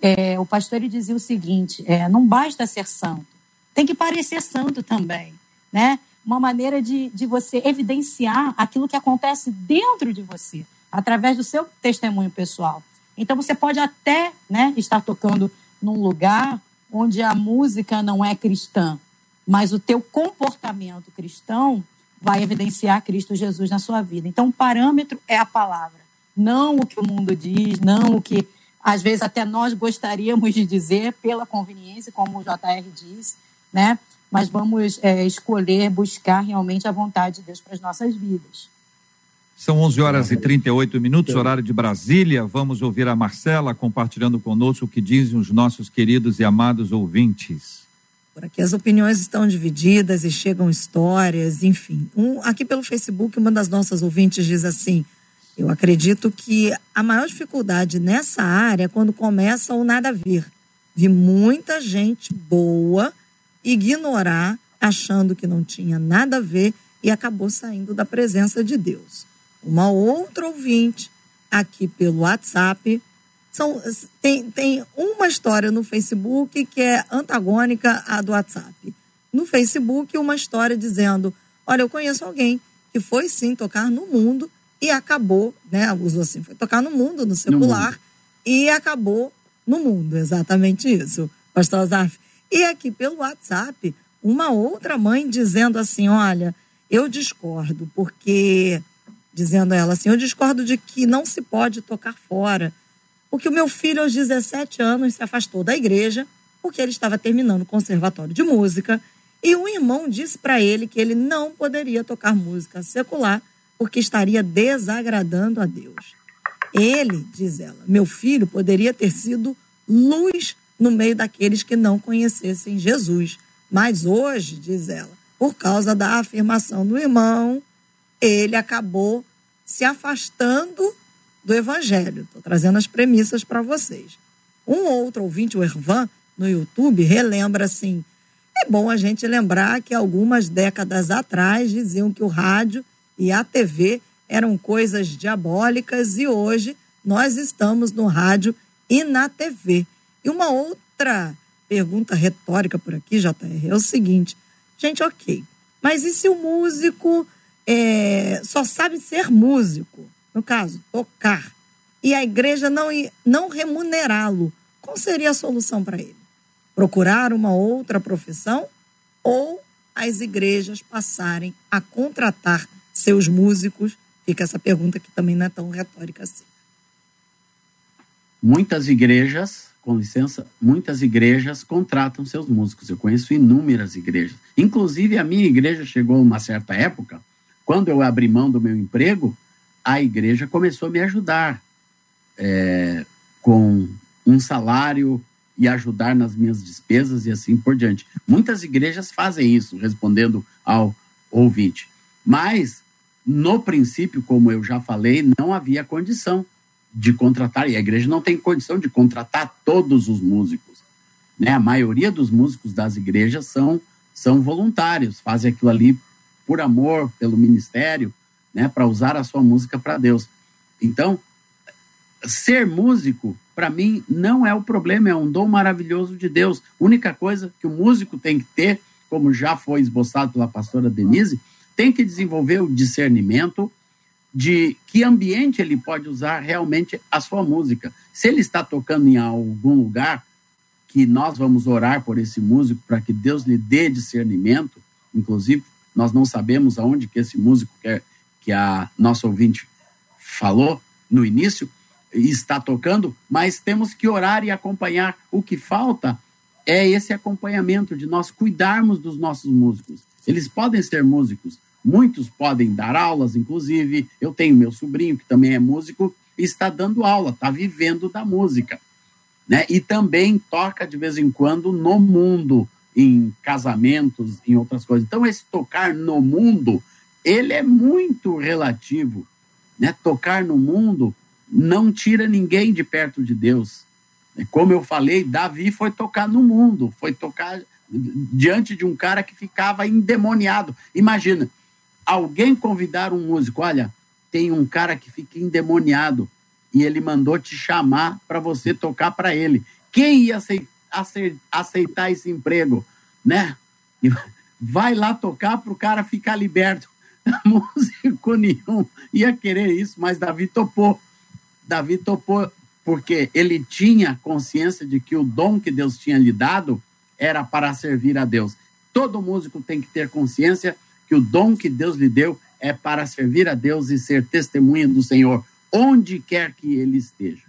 É, o pastor ele dizia o seguinte: é, não basta ser santo, tem que parecer santo também. Né? Uma maneira de, de você evidenciar aquilo que acontece dentro de você, através do seu testemunho pessoal. Então você pode até né, estar tocando num lugar onde a música não é cristã, mas o teu comportamento cristão vai evidenciar Cristo Jesus na sua vida. Então, o parâmetro é a palavra, não o que o mundo diz, não o que às vezes até nós gostaríamos de dizer pela conveniência, como o JR diz, né? mas vamos é, escolher buscar realmente a vontade de Deus para as nossas vidas. São 11 horas e 38 minutos, horário de Brasília. Vamos ouvir a Marcela compartilhando conosco o que dizem os nossos queridos e amados ouvintes. Por aqui as opiniões estão divididas e chegam histórias, enfim. Um, aqui pelo Facebook, uma das nossas ouvintes diz assim: Eu acredito que a maior dificuldade nessa área é quando começa o nada a ver. Vi muita gente boa ignorar, achando que não tinha nada a ver e acabou saindo da presença de Deus uma outra ouvinte aqui pelo WhatsApp. São, tem, tem uma história no Facebook que é antagônica à do WhatsApp. No Facebook, uma história dizendo: Olha, eu conheço alguém que foi sim tocar no mundo e acabou, né? Usou assim, foi tocar no mundo, no secular, no e acabou no mundo. Exatamente isso, Pastor Azaf. E aqui pelo WhatsApp, uma outra mãe dizendo assim: Olha, eu discordo, porque dizendo ela assim: Eu discordo de que não se pode tocar fora, porque o meu filho, aos 17 anos, se afastou da igreja porque ele estava terminando o conservatório de música e um irmão disse para ele que ele não poderia tocar música secular porque estaria desagradando a Deus. Ele, diz ela, meu filho poderia ter sido luz no meio daqueles que não conhecessem Jesus. Mas hoje, diz ela, por causa da afirmação do irmão, ele acabou se afastando do evangelho. Estou trazendo as premissas para vocês. Um outro ouvinte, o Ervan, no YouTube, relembra assim: é bom a gente lembrar que algumas décadas atrás diziam que o rádio e a TV eram coisas diabólicas e hoje nós estamos no rádio e na TV. E uma outra pergunta retórica por aqui, JR, é o seguinte: gente, ok, mas e se o músico é, só sabe ser músico, no caso, tocar, e a igreja não, não remunerá-lo, qual seria a solução para ele? Procurar uma outra profissão ou as igrejas passarem a contratar seus músicos? Fica essa pergunta que também não é tão retórica assim. Muitas igrejas, com licença, muitas igrejas contratam seus músicos. Eu conheço inúmeras igrejas. Inclusive, a minha igreja chegou uma certa época quando eu abri mão do meu emprego, a igreja começou a me ajudar é, com um salário e ajudar nas minhas despesas e assim por diante. Muitas igrejas fazem isso, respondendo ao ouvinte. Mas, no princípio, como eu já falei, não havia condição de contratar, e a igreja não tem condição de contratar todos os músicos. Né? A maioria dos músicos das igrejas são, são voluntários, fazem aquilo ali por amor pelo ministério, né, para usar a sua música para Deus. Então, ser músico, para mim, não é o problema, é um dom maravilhoso de Deus. Única coisa que o músico tem que ter, como já foi esboçado pela pastora Denise, tem que desenvolver o discernimento de que ambiente ele pode usar realmente a sua música. Se ele está tocando em algum lugar, que nós vamos orar por esse músico para que Deus lhe dê discernimento, inclusive nós não sabemos aonde que esse músico que, é, que a nossa ouvinte falou no início está tocando, mas temos que orar e acompanhar. O que falta é esse acompanhamento de nós cuidarmos dos nossos músicos. Eles podem ser músicos, muitos podem dar aulas, inclusive. Eu tenho meu sobrinho que também é músico e está dando aula, está vivendo da música. Né? E também toca de vez em quando no mundo em casamentos, em outras coisas. Então, esse tocar no mundo, ele é muito relativo. Né? Tocar no mundo não tira ninguém de perto de Deus. Como eu falei, Davi foi tocar no mundo, foi tocar diante de um cara que ficava endemoniado. Imagina, alguém convidar um músico, olha, tem um cara que fica endemoniado e ele mandou te chamar para você tocar para ele. Quem ia aceitar? Aceitar esse emprego, né? Vai lá tocar para o cara ficar liberto. Músico nenhum ia querer isso, mas Davi topou. Davi topou porque ele tinha consciência de que o dom que Deus tinha lhe dado era para servir a Deus. Todo músico tem que ter consciência que o dom que Deus lhe deu é para servir a Deus e ser testemunha do Senhor, onde quer que ele esteja.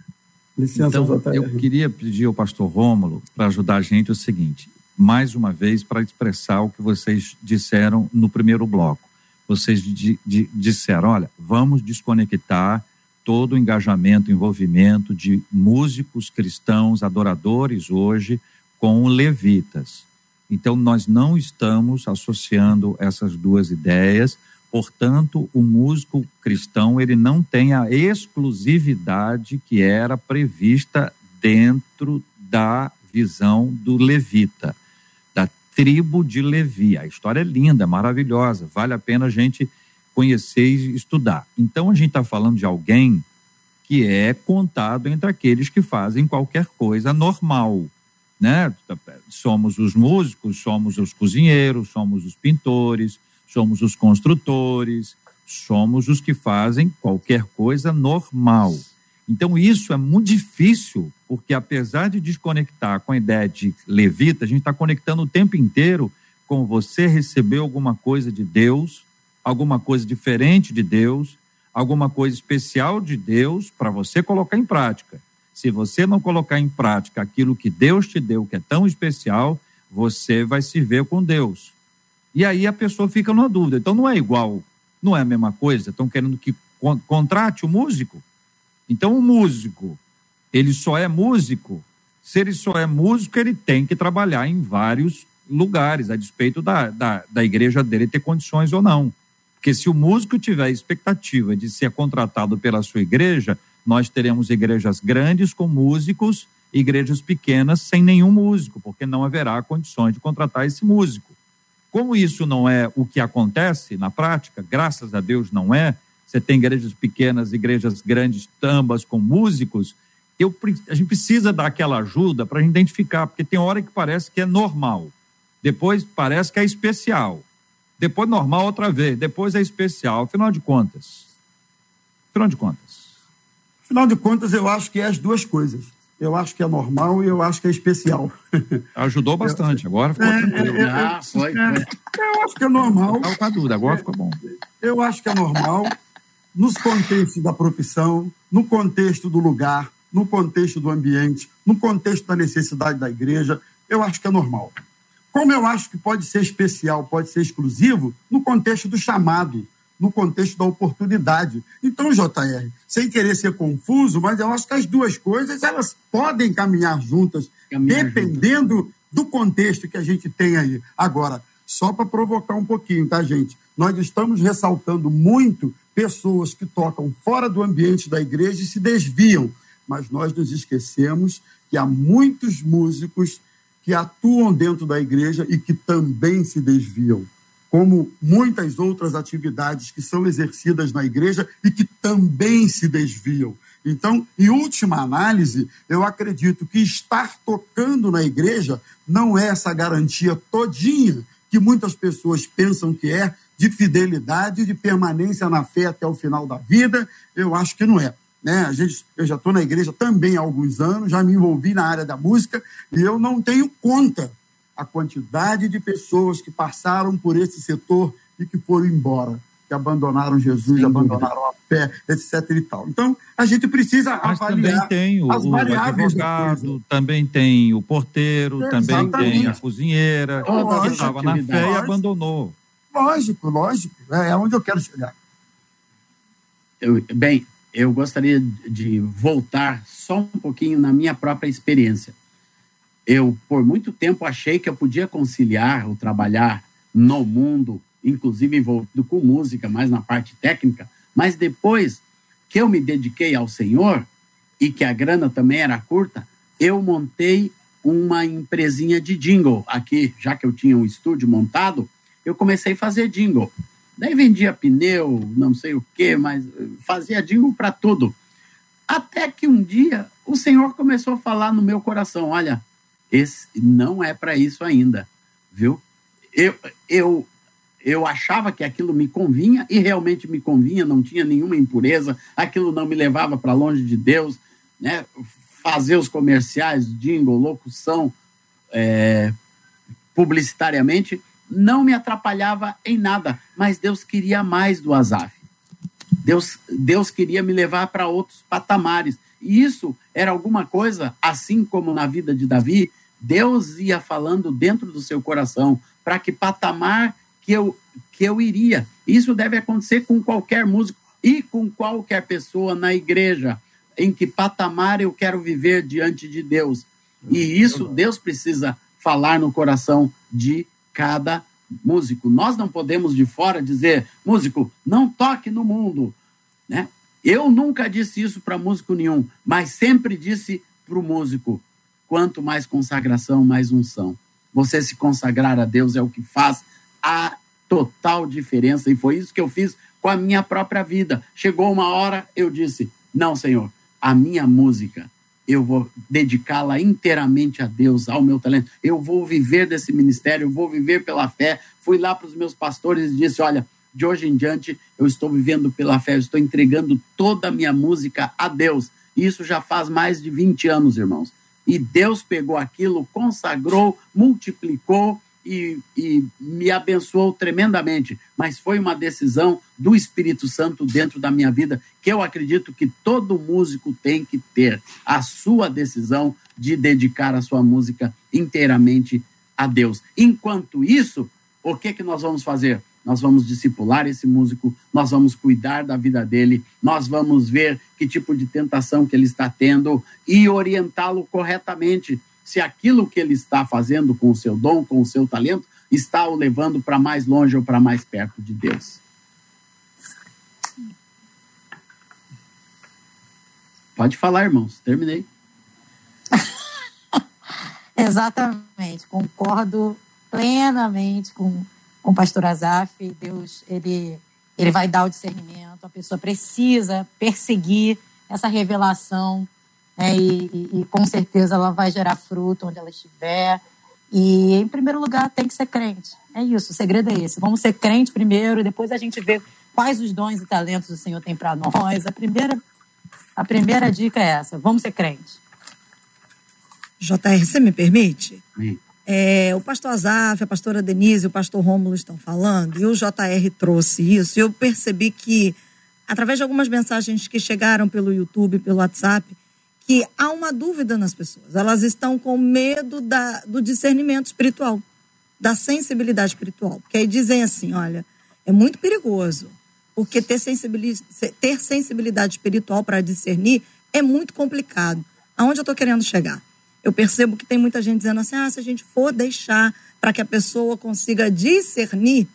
Licença, então, eu queria pedir ao pastor Rômulo para ajudar a gente o seguinte: mais uma vez para expressar o que vocês disseram no primeiro bloco. Vocês di, di, disseram: olha, vamos desconectar todo o engajamento, envolvimento de músicos cristãos, adoradores hoje, com levitas. Então, nós não estamos associando essas duas ideias. Portanto, o músico cristão ele não tem a exclusividade que era prevista dentro da visão do levita, da tribo de Levi. A história é linda, maravilhosa, vale a pena a gente conhecer e estudar. Então, a gente está falando de alguém que é contado entre aqueles que fazem qualquer coisa normal né? Somos os músicos, somos os cozinheiros, somos os pintores, somos os construtores, somos os que fazem qualquer coisa normal. Então, isso é muito difícil, porque apesar de desconectar com a ideia de levita, a gente está conectando o tempo inteiro com você receber alguma coisa de Deus, alguma coisa diferente de Deus, alguma coisa especial de Deus para você colocar em prática. Se você não colocar em prática aquilo que Deus te deu, que é tão especial, você vai se ver com Deus. E aí a pessoa fica numa dúvida. Então não é igual, não é a mesma coisa. Estão querendo que contrate o músico? Então o músico, ele só é músico. Se ele só é músico, ele tem que trabalhar em vários lugares, a despeito da, da, da igreja dele ter condições ou não. Porque se o músico tiver expectativa de ser contratado pela sua igreja, nós teremos igrejas grandes com músicos, igrejas pequenas sem nenhum músico, porque não haverá condições de contratar esse músico. Como isso não é o que acontece na prática, graças a Deus não é, você tem igrejas pequenas, igrejas grandes, ambas com músicos, eu, a gente precisa dar aquela ajuda para identificar, porque tem hora que parece que é normal, depois parece que é especial, depois normal outra vez, depois é especial, afinal de contas. Afinal de contas Afinal de contas, eu acho que é as duas coisas. Eu acho que é normal e eu acho que é especial. Ajudou bastante, agora ficou é, tranquilo. É, ah, foi, foi. eu acho que é normal. Estava com a dúvida, agora ficou bom. Eu acho que é normal nos contextos da profissão, no contexto do lugar, no contexto do ambiente, no contexto da necessidade da igreja, eu acho que é normal. Como eu acho que pode ser especial, pode ser exclusivo, no contexto do chamado, no contexto da oportunidade. Então, JR, sem querer ser confuso, mas eu acho que as duas coisas elas podem caminhar juntas, caminhar dependendo do contexto que a gente tem aí. Agora, só para provocar um pouquinho, tá, gente? Nós estamos ressaltando muito pessoas que tocam fora do ambiente da igreja e se desviam, mas nós nos esquecemos que há muitos músicos que atuam dentro da igreja e que também se desviam como muitas outras atividades que são exercidas na igreja e que também se desviam. Então, em última análise, eu acredito que estar tocando na igreja não é essa garantia todinha que muitas pessoas pensam que é de fidelidade, de permanência na fé até o final da vida. Eu acho que não é. Né? A gente, eu já estou na igreja também há alguns anos, já me envolvi na área da música e eu não tenho conta a quantidade de pessoas que passaram por esse setor e que foram embora, que abandonaram Jesus, Sem abandonaram dúvida. a fé, etc. e tal. Então, a gente precisa Mas avaliar também tem o, as variáveis. O advogado, também tem o porteiro, Exatamente. também tem a cozinheira, que estava na fé lógico. e abandonou. Lógico, lógico. É, é onde eu quero chegar. Eu, bem, eu gostaria de voltar só um pouquinho na minha própria experiência eu, por muito tempo, achei que eu podia conciliar o trabalhar no mundo, inclusive envolvido com música, mais na parte técnica, mas depois que eu me dediquei ao Senhor e que a grana também era curta, eu montei uma empresinha de jingle aqui, já que eu tinha um estúdio montado, eu comecei a fazer jingle. Daí vendia pneu, não sei o quê, mas fazia jingle para tudo. Até que um dia o Senhor começou a falar no meu coração: olha, esse não é para isso ainda, viu? Eu, eu, eu achava que aquilo me convinha e realmente me convinha, não tinha nenhuma impureza, aquilo não me levava para longe de Deus, né? Fazer os comerciais, jingle, locução, é, publicitariamente, não me atrapalhava em nada, mas Deus queria mais do Azaf. Deus, Deus queria me levar para outros patamares. E isso era alguma coisa, assim como na vida de Davi, Deus ia falando dentro do seu coração para que patamar que eu, que eu iria. Isso deve acontecer com qualquer músico e com qualquer pessoa na igreja. Em que patamar eu quero viver diante de Deus. E isso Deus precisa falar no coração de cada músico. Nós não podemos de fora dizer, músico, não toque no mundo. Né? Eu nunca disse isso para músico nenhum, mas sempre disse para o músico: quanto mais consagração, mais unção. Você se consagrar a Deus é o que faz a total diferença. E foi isso que eu fiz com a minha própria vida. Chegou uma hora, eu disse: Não, Senhor, a minha música, eu vou dedicá-la inteiramente a Deus, ao meu talento. Eu vou viver desse ministério, eu vou viver pela fé. Fui lá para os meus pastores e disse: Olha, de hoje em diante, eu estou vivendo pela fé, eu estou entregando toda a minha música a Deus. Isso já faz mais de 20 anos, irmãos. E Deus pegou aquilo, consagrou, multiplicou e, e, me abençoou tremendamente. Mas foi uma decisão do Espírito Santo dentro da minha vida, que eu acredito que todo músico tem que ter a sua decisão de dedicar a sua música inteiramente a Deus. Enquanto isso, o que, que nós vamos fazer? Nós vamos discipular esse músico, nós vamos cuidar da vida dele, nós vamos ver que tipo de tentação que ele está tendo e orientá-lo corretamente se aquilo que ele está fazendo com o seu dom, com o seu talento, está o levando para mais longe ou para mais perto de Deus. Pode falar, irmãos. Terminei. Exatamente. Concordo plenamente com com o pastor Azaf, Deus ele, ele vai dar o discernimento, a pessoa precisa perseguir essa revelação, né, e, e, e, com certeza ela vai gerar fruto onde ela estiver. E, em primeiro lugar, tem que ser crente. É isso, o segredo é esse. Vamos ser crente primeiro, depois a gente vê quais os dons e talentos o Senhor tem para nós. A primeira, a primeira dica é essa: vamos ser crente. JR, você me permite? Sim. É, o pastor Azaf, a pastora Denise, o pastor Rômulo estão falando, e o JR trouxe isso, e eu percebi que, através de algumas mensagens que chegaram pelo YouTube, pelo WhatsApp, que há uma dúvida nas pessoas. Elas estão com medo da, do discernimento espiritual, da sensibilidade espiritual. Porque aí dizem assim: olha, é muito perigoso, porque ter ter sensibilidade espiritual para discernir é muito complicado. Aonde eu estou querendo chegar? Eu percebo que tem muita gente dizendo assim: ah, se a gente for deixar para que a pessoa consiga discernir,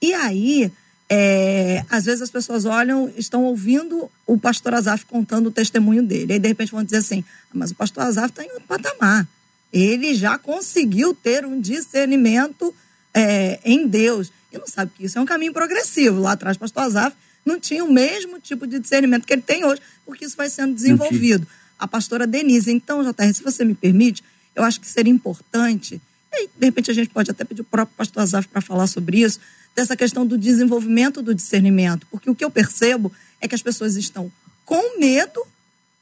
e aí, é, às vezes as pessoas olham, estão ouvindo o pastor Azaf contando o testemunho dele. Aí, de repente, vão dizer assim: ah, mas o pastor Azaf está em outro patamar. Ele já conseguiu ter um discernimento é, em Deus. E não sabe que isso é um caminho progressivo. Lá atrás, o pastor Azaf não tinha o mesmo tipo de discernimento que ele tem hoje, porque isso vai sendo desenvolvido a pastora Denise. Então, JR, se você me permite, eu acho que seria importante, e de repente a gente pode até pedir o próprio pastor Azaf para falar sobre isso, dessa questão do desenvolvimento do discernimento. Porque o que eu percebo é que as pessoas estão com medo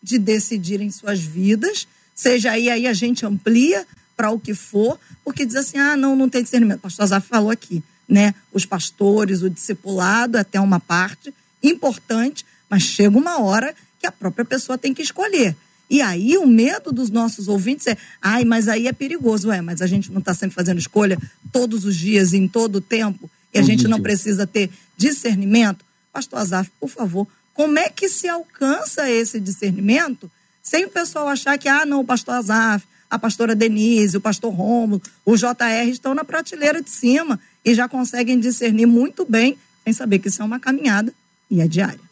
de decidirem suas vidas, seja aí, aí a gente amplia para o que for, porque diz assim, ah, não, não tem discernimento. O pastor Azaf falou aqui, né? Os pastores, o discipulado, até uma parte importante, mas chega uma hora que a própria pessoa tem que escolher. E aí o medo dos nossos ouvintes é, ai, mas aí é perigoso. É, mas a gente não está sempre fazendo escolha todos os dias, em todo o tempo, e a gente não precisa ter discernimento. Pastor Azaf, por favor, como é que se alcança esse discernimento sem o pessoal achar que, ah, não, o pastor Azaf, a pastora Denise, o pastor Romulo, o JR estão na prateleira de cima e já conseguem discernir muito bem, sem saber que isso é uma caminhada e é diária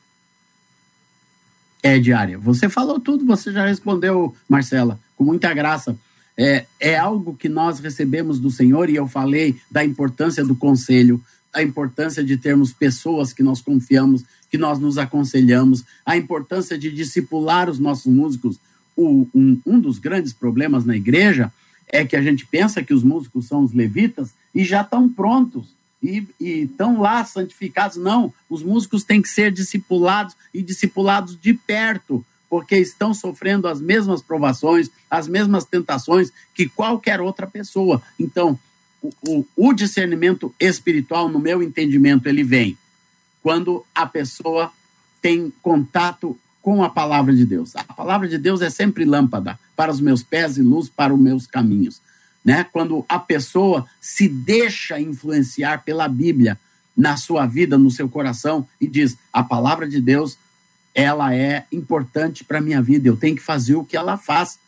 é diária. Você falou tudo, você já respondeu, Marcela, com muita graça. É, é algo que nós recebemos do Senhor e eu falei da importância do conselho, a importância de termos pessoas que nós confiamos, que nós nos aconselhamos, a importância de discipular os nossos músicos. O, um, um dos grandes problemas na igreja é que a gente pensa que os músicos são os levitas e já estão prontos e estão lá santificados. Não, os músicos têm que ser discipulados e discipulados de perto, porque estão sofrendo as mesmas provações, as mesmas tentações que qualquer outra pessoa. Então, o, o, o discernimento espiritual, no meu entendimento, ele vem quando a pessoa tem contato com a palavra de Deus. A palavra de Deus é sempre lâmpada para os meus pés e luz para os meus caminhos. Né? Quando a pessoa se deixa influenciar pela Bíblia na sua vida, no seu coração e diz: a palavra de Deus, ela é importante para minha vida, eu tenho que fazer o que ela faz.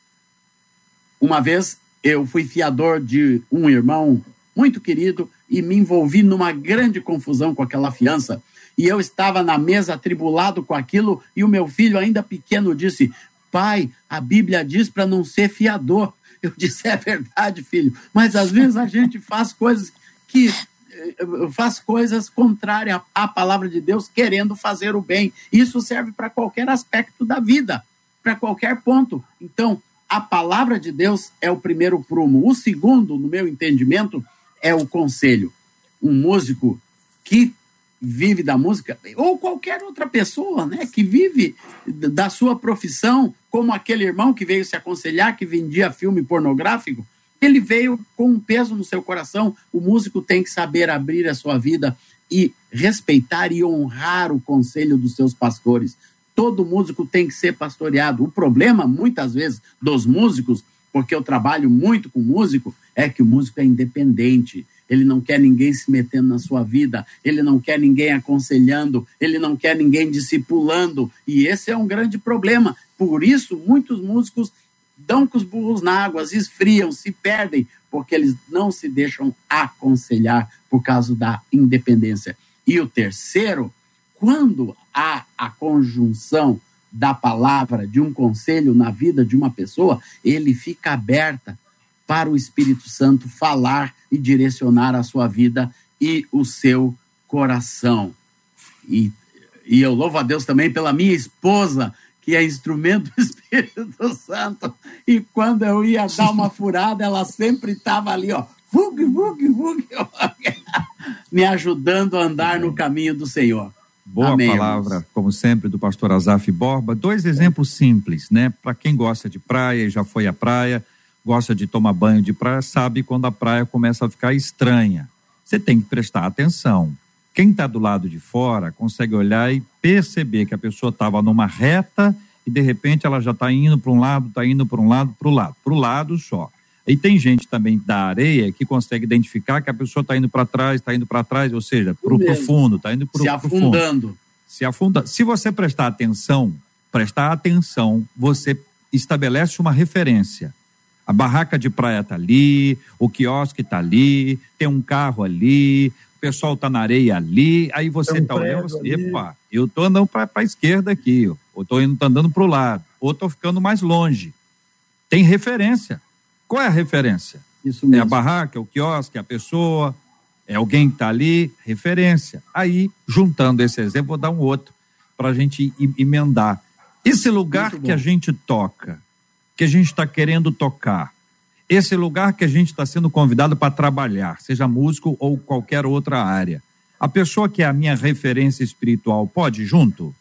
Uma vez eu fui fiador de um irmão muito querido e me envolvi numa grande confusão com aquela fiança. E eu estava na mesa atribulado com aquilo e o meu filho ainda pequeno disse: "Pai, a Bíblia diz para não ser fiador". Eu disse: "É verdade, filho, mas às vezes a gente faz coisas que eh, faz coisas contrárias à palavra de Deus, querendo fazer o bem. Isso serve para qualquer aspecto da vida, para qualquer ponto. Então, a palavra de Deus é o primeiro prumo. O segundo, no meu entendimento, é o conselho. Um músico que vive da música, ou qualquer outra pessoa né, que vive da sua profissão, como aquele irmão que veio se aconselhar, que vendia filme pornográfico, ele veio com um peso no seu coração. O músico tem que saber abrir a sua vida e respeitar e honrar o conselho dos seus pastores todo músico tem que ser pastoreado. O problema, muitas vezes, dos músicos, porque eu trabalho muito com músico, é que o músico é independente. Ele não quer ninguém se metendo na sua vida, ele não quer ninguém aconselhando, ele não quer ninguém discipulando. E esse é um grande problema. Por isso, muitos músicos dão com os burros na água, esfriam, se perdem, porque eles não se deixam aconselhar por causa da independência. E o terceiro quando há a conjunção da palavra, de um conselho na vida de uma pessoa, ele fica aberta para o Espírito Santo falar e direcionar a sua vida e o seu coração. E, e eu louvo a Deus também pela minha esposa, que é instrumento do Espírito Santo. E quando eu ia dar uma furada, ela sempre estava ali, ó, vug, vug, vug, me ajudando a andar no caminho do Senhor. Boa Amém, palavra, irmãos. como sempre, do pastor Azaf Borba. Dois exemplos simples, né? Para quem gosta de praia e já foi à praia, gosta de tomar banho de praia, sabe quando a praia começa a ficar estranha. Você tem que prestar atenção. Quem está do lado de fora consegue olhar e perceber que a pessoa estava numa reta e de repente ela já está indo para um lado, está indo para um lado, para o lado, para o lado só. E tem gente também da areia que consegue identificar que a pessoa está indo para trás, está indo para trás, ou seja, para o fundo, está indo para o Se afundando. Se afunda. Se você prestar atenção, prestar atenção, você estabelece uma referência. A barraca de praia está ali, o quiosque está ali, tem um carro ali, o pessoal está na areia ali, aí você está um olhando, você, epa, eu estou andando para a esquerda aqui, ou estou andando para o lado, ou estou ficando mais longe. Tem referência. Qual é a referência? Isso mesmo. É a barraca, é o quiosque, é a pessoa, é alguém que está ali, referência. Aí, juntando esse exemplo, vou dar um outro para a gente emendar. Esse lugar que a gente toca, que a gente está querendo tocar, esse lugar que a gente está sendo convidado para trabalhar, seja músico ou qualquer outra área, a pessoa que é a minha referência espiritual pode ir junto?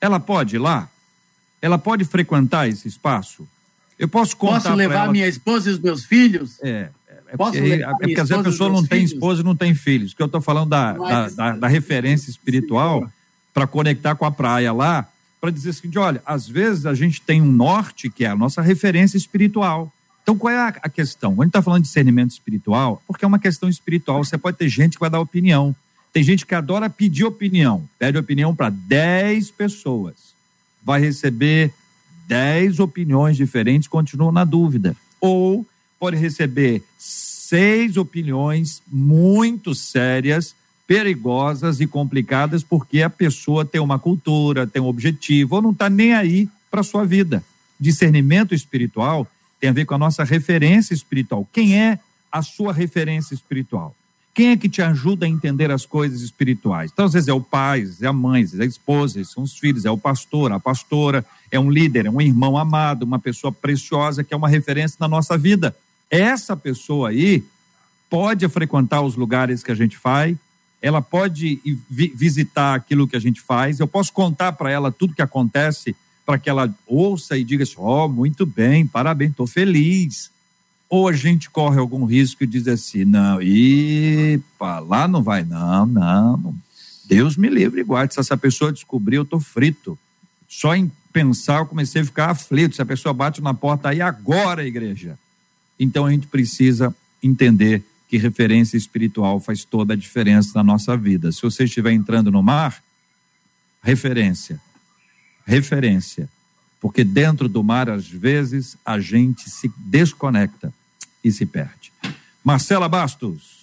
Ela pode ir lá? Ela pode frequentar esse espaço? Eu posso contar. Posso levar ela... minha esposa e os meus filhos? É. É porque, é porque às vezes a pessoa não tem filhos? esposa e não tem filhos. Que eu estou falando da, da, da, da, referência espiritual para conectar com a praia lá, para dizer o seguinte: olha, às vezes a gente tem um norte que é a nossa referência espiritual. Então, qual é a, questão? Quando a gente está falando de discernimento espiritual, porque é uma questão espiritual. Você pode ter gente que vai dar opinião. Tem gente que adora pedir opinião. Pede opinião para 10 pessoas. Vai receber dez opiniões diferentes, continuam na dúvida. Ou pode receber seis opiniões muito sérias, perigosas e complicadas, porque a pessoa tem uma cultura, tem um objetivo, ou não está nem aí para a sua vida. Discernimento espiritual tem a ver com a nossa referência espiritual. Quem é a sua referência espiritual? Quem é que te ajuda a entender as coisas espirituais? Então, às vezes é o pai, é a mãe, é a esposa, são os filhos, é o pastor, a pastora, é um líder, é um irmão amado, uma pessoa preciosa que é uma referência na nossa vida. Essa pessoa aí pode frequentar os lugares que a gente faz, ela pode visitar aquilo que a gente faz, eu posso contar para ela tudo que acontece para que ela ouça e diga assim: ó, oh, muito bem, parabéns, estou feliz. Ou a gente corre algum risco e diz assim, não, e lá não vai, não, não, Deus me livre e guarde, se essa pessoa descobrir, eu estou frito. Só em pensar, eu comecei a ficar aflito, se a pessoa bate na porta aí agora, igreja. Então a gente precisa entender que referência espiritual faz toda a diferença na nossa vida. Se você estiver entrando no mar, referência. Referência. Porque dentro do mar, às vezes, a gente se desconecta e se perde. Marcela Bastos.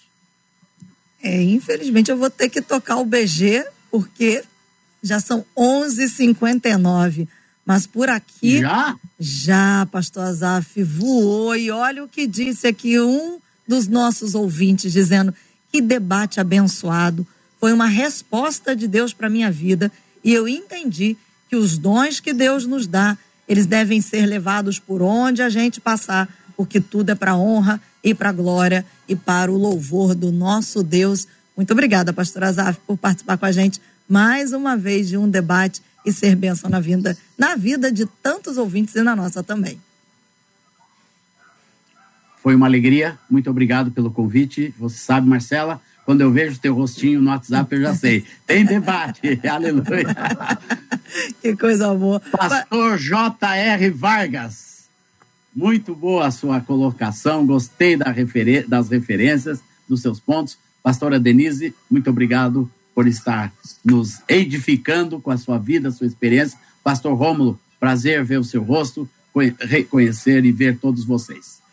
É, infelizmente eu vou ter que tocar o BG, porque já são 11h59. Mas por aqui. Já? Já, pastor Azaf voou. E olha o que disse aqui um dos nossos ouvintes, dizendo que debate abençoado. Foi uma resposta de Deus para minha vida. E eu entendi que os dons que Deus nos dá, eles devem ser levados por onde a gente passar, porque tudo é para honra e para glória e para o louvor do nosso Deus. Muito obrigada, pastor Azaf, por participar com a gente mais uma vez de um debate e ser bênção na vida, na vida de tantos ouvintes e na nossa também. Foi uma alegria, muito obrigado pelo convite. Você sabe, Marcela, quando eu vejo teu rostinho no WhatsApp, eu já sei. Tem debate, aleluia. Que coisa boa. Pastor J.R. Vargas, muito boa a sua colocação, gostei da refer das referências, dos seus pontos. Pastora Denise, muito obrigado por estar nos edificando com a sua vida, a sua experiência. Pastor Rômulo, prazer ver o seu rosto, reconhecer e ver todos vocês.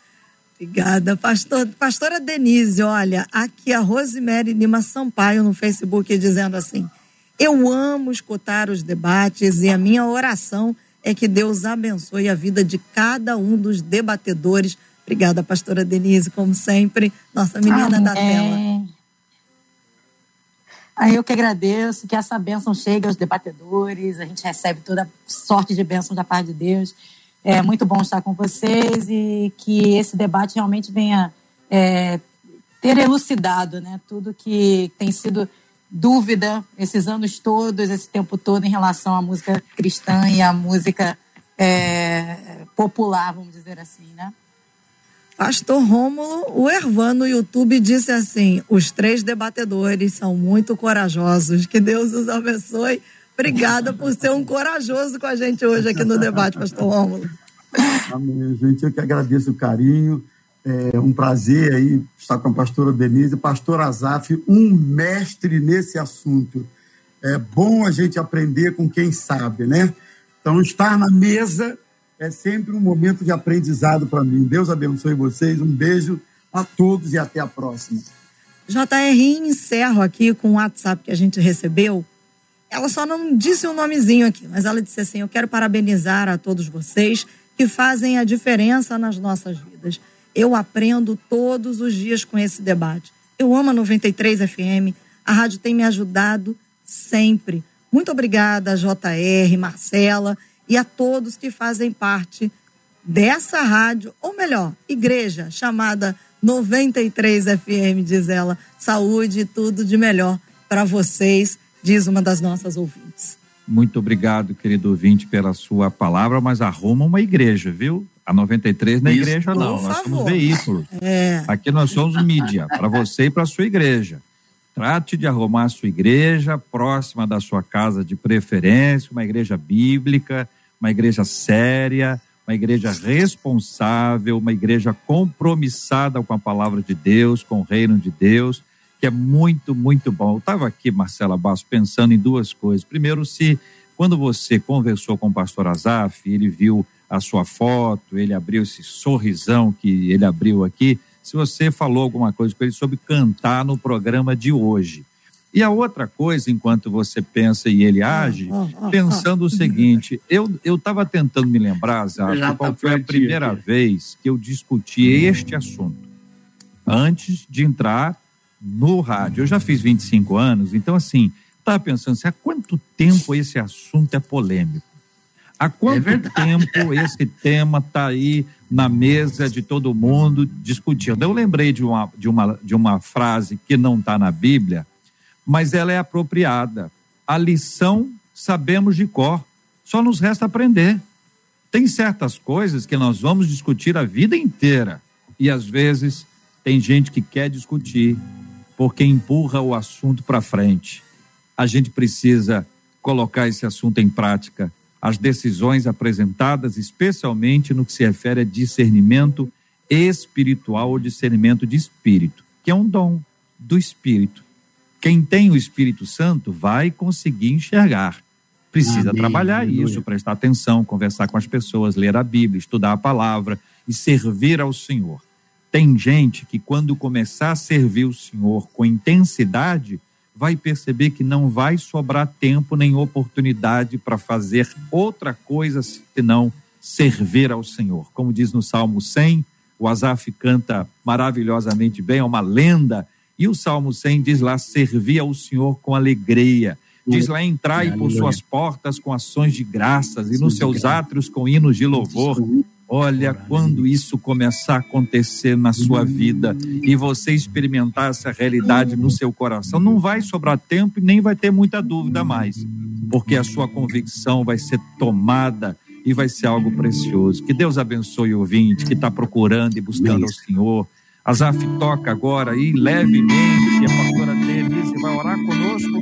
Obrigada, pastor, pastora Denise. Olha, aqui a Rosemary Lima Sampaio no Facebook dizendo assim: Eu amo escutar os debates e a minha oração é que Deus abençoe a vida de cada um dos debatedores. Obrigada, pastora Denise, como sempre, nossa menina da tela. Aí eu que agradeço, que essa bênção chegue aos debatedores, a gente recebe toda sorte de bênção da parte de Deus. É muito bom estar com vocês e que esse debate realmente venha é, ter elucidado né, tudo que tem sido dúvida esses anos todos, esse tempo todo em relação à música cristã e à música é, popular, vamos dizer assim, né? Pastor Rômulo, o Ervan no YouTube disse assim: os três debatedores são muito corajosos. Que Deus os abençoe. Obrigada por ser um corajoso com a gente hoje aqui no debate, Pastor Rômulo. Amém, gente. Eu que agradeço o carinho. É um prazer aí estar com a pastora Denise, pastor Azaf, um mestre nesse assunto. É bom a gente aprender com quem sabe, né? Então, estar na mesa é sempre um momento de aprendizado para mim. Deus abençoe vocês. Um beijo a todos e até a próxima. JR, encerro aqui com o WhatsApp que a gente recebeu. Ela só não disse um nomezinho aqui, mas ela disse assim: Eu quero parabenizar a todos vocês que fazem a diferença nas nossas vidas. Eu aprendo todos os dias com esse debate. Eu amo a 93 FM, a rádio tem me ajudado sempre. Muito obrigada, JR, Marcela e a todos que fazem parte dessa rádio, ou melhor, igreja chamada 93 FM, diz ela. Saúde e tudo de melhor para vocês, diz uma das nossas ouvintes. Muito obrigado, querido ouvinte, pela sua palavra, mas arruma uma igreja, viu? A 93 na é igreja não, nós favor. somos veículos. É. Aqui nós somos mídia, para você e para sua igreja. Trate de arrumar a sua igreja próxima da sua casa de preferência, uma igreja bíblica, uma igreja séria, uma igreja responsável, uma igreja compromissada com a palavra de Deus, com o reino de Deus, que é muito, muito bom. Eu estava aqui, Marcela Basso, pensando em duas coisas. Primeiro, se quando você conversou com o pastor Azaf, ele viu a sua foto, ele abriu esse sorrisão que ele abriu aqui, se você falou alguma coisa com ele sobre cantar no programa de hoje. E a outra coisa, enquanto você pensa e ele age, pensando o seguinte: eu estava tentando me lembrar, Zé, tá qual foi a primeira vez que eu discuti este assunto, antes de entrar no rádio. Eu já fiz 25 anos, então, assim, estava pensando assim: há quanto tempo esse assunto é polêmico? Há quanto é tempo esse tema está aí na mesa de todo mundo discutindo? Eu lembrei de uma, de uma, de uma frase que não está na Bíblia, mas ela é apropriada. A lição sabemos de cor, só nos resta aprender. Tem certas coisas que nós vamos discutir a vida inteira e às vezes tem gente que quer discutir porque empurra o assunto para frente. A gente precisa colocar esse assunto em prática as decisões apresentadas, especialmente no que se refere a discernimento espiritual ou discernimento de espírito, que é um dom do espírito. Quem tem o Espírito Santo vai conseguir enxergar. Precisa Amém. trabalhar Aleluia. isso, prestar atenção, conversar com as pessoas, ler a Bíblia, estudar a palavra e servir ao Senhor. Tem gente que, quando começar a servir o Senhor com intensidade, vai perceber que não vai sobrar tempo nem oportunidade para fazer outra coisa senão servir ao Senhor. Como diz no Salmo 100, o Asaf canta maravilhosamente bem, é uma lenda. E o Salmo 100 diz lá: servir ao Senhor com alegria. Diz lá: entrai por suas portas com ações de graças e nos seus átrios com hinos de louvor. Olha, quando isso começar a acontecer na sua vida e você experimentar essa realidade no seu coração, não vai sobrar tempo e nem vai ter muita dúvida mais, porque a sua convicção vai ser tomada e vai ser algo precioso. Que Deus abençoe o ouvinte que está procurando e buscando Isso. ao Senhor. Azaf toca agora aí levemente, que a pastora Denise vai orar conosco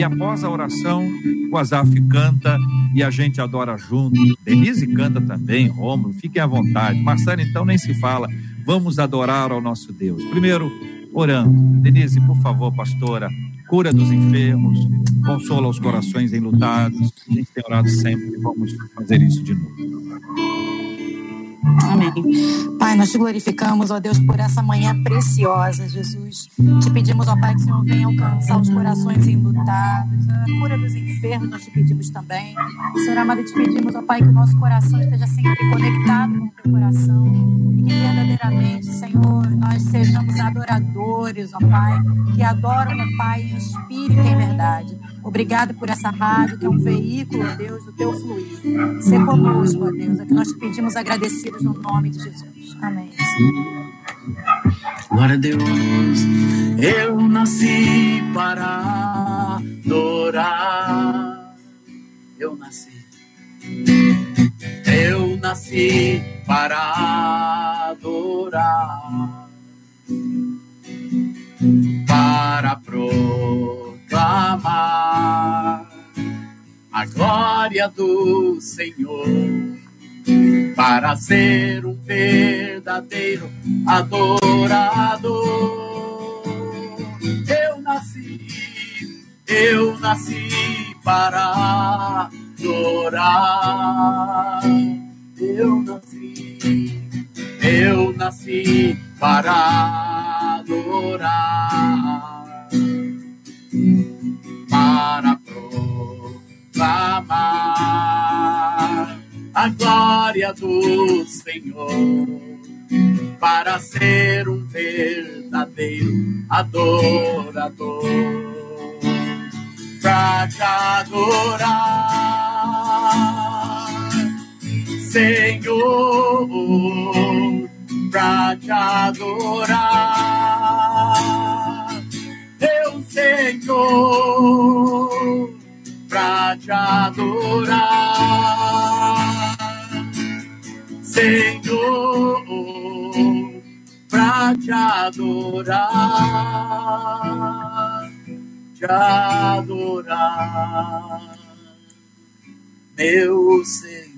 e após a oração o Azaf canta e a gente adora junto. Denise canta também, Rômulo, fiquem à vontade. Marcelo então nem se fala. Vamos adorar ao nosso Deus. Primeiro, orando. Denise, por favor, pastora, cura dos enfermos, consola os corações enlutados. A gente tem orado sempre, vamos fazer isso de novo. Amém. Pai, nós te glorificamos, ó Deus, por essa manhã preciosa, Jesus. Te pedimos, ó Pai, que o Senhor venha alcançar os corações enlutados, a cura dos enfermos, nós te pedimos também. Senhor amado, te pedimos, ó Pai, que o nosso coração esteja sempre conectado com o teu coração e que verdadeiramente, Senhor, nós sejamos adoradores, ó Pai, que adoram, ó Pai, em espírito e em verdade. Obrigado por essa rádio, que é um veículo, ó Deus, do teu fluir. Ser conosco, ó Deus, é que nós te pedimos agradecidos no nome de Jesus. Amém. Glória a Deus. Eu nasci para adorar. Eu nasci. Eu nasci para adorar. Para proclamar a glória do Senhor para ser um verdadeiro adorador. Eu nasci, eu nasci para adorar. Eu nasci, eu nasci para adorar, para proclamar a glória do Senhor, para ser um verdadeiro adorador, para te adorar, Senhor, para te adorar, Senhor, para te adorar. Senhor, pra te adorar, te adorar, meu Senhor.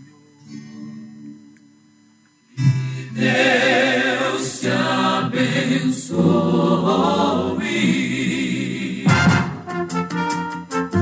Deus te abençoe.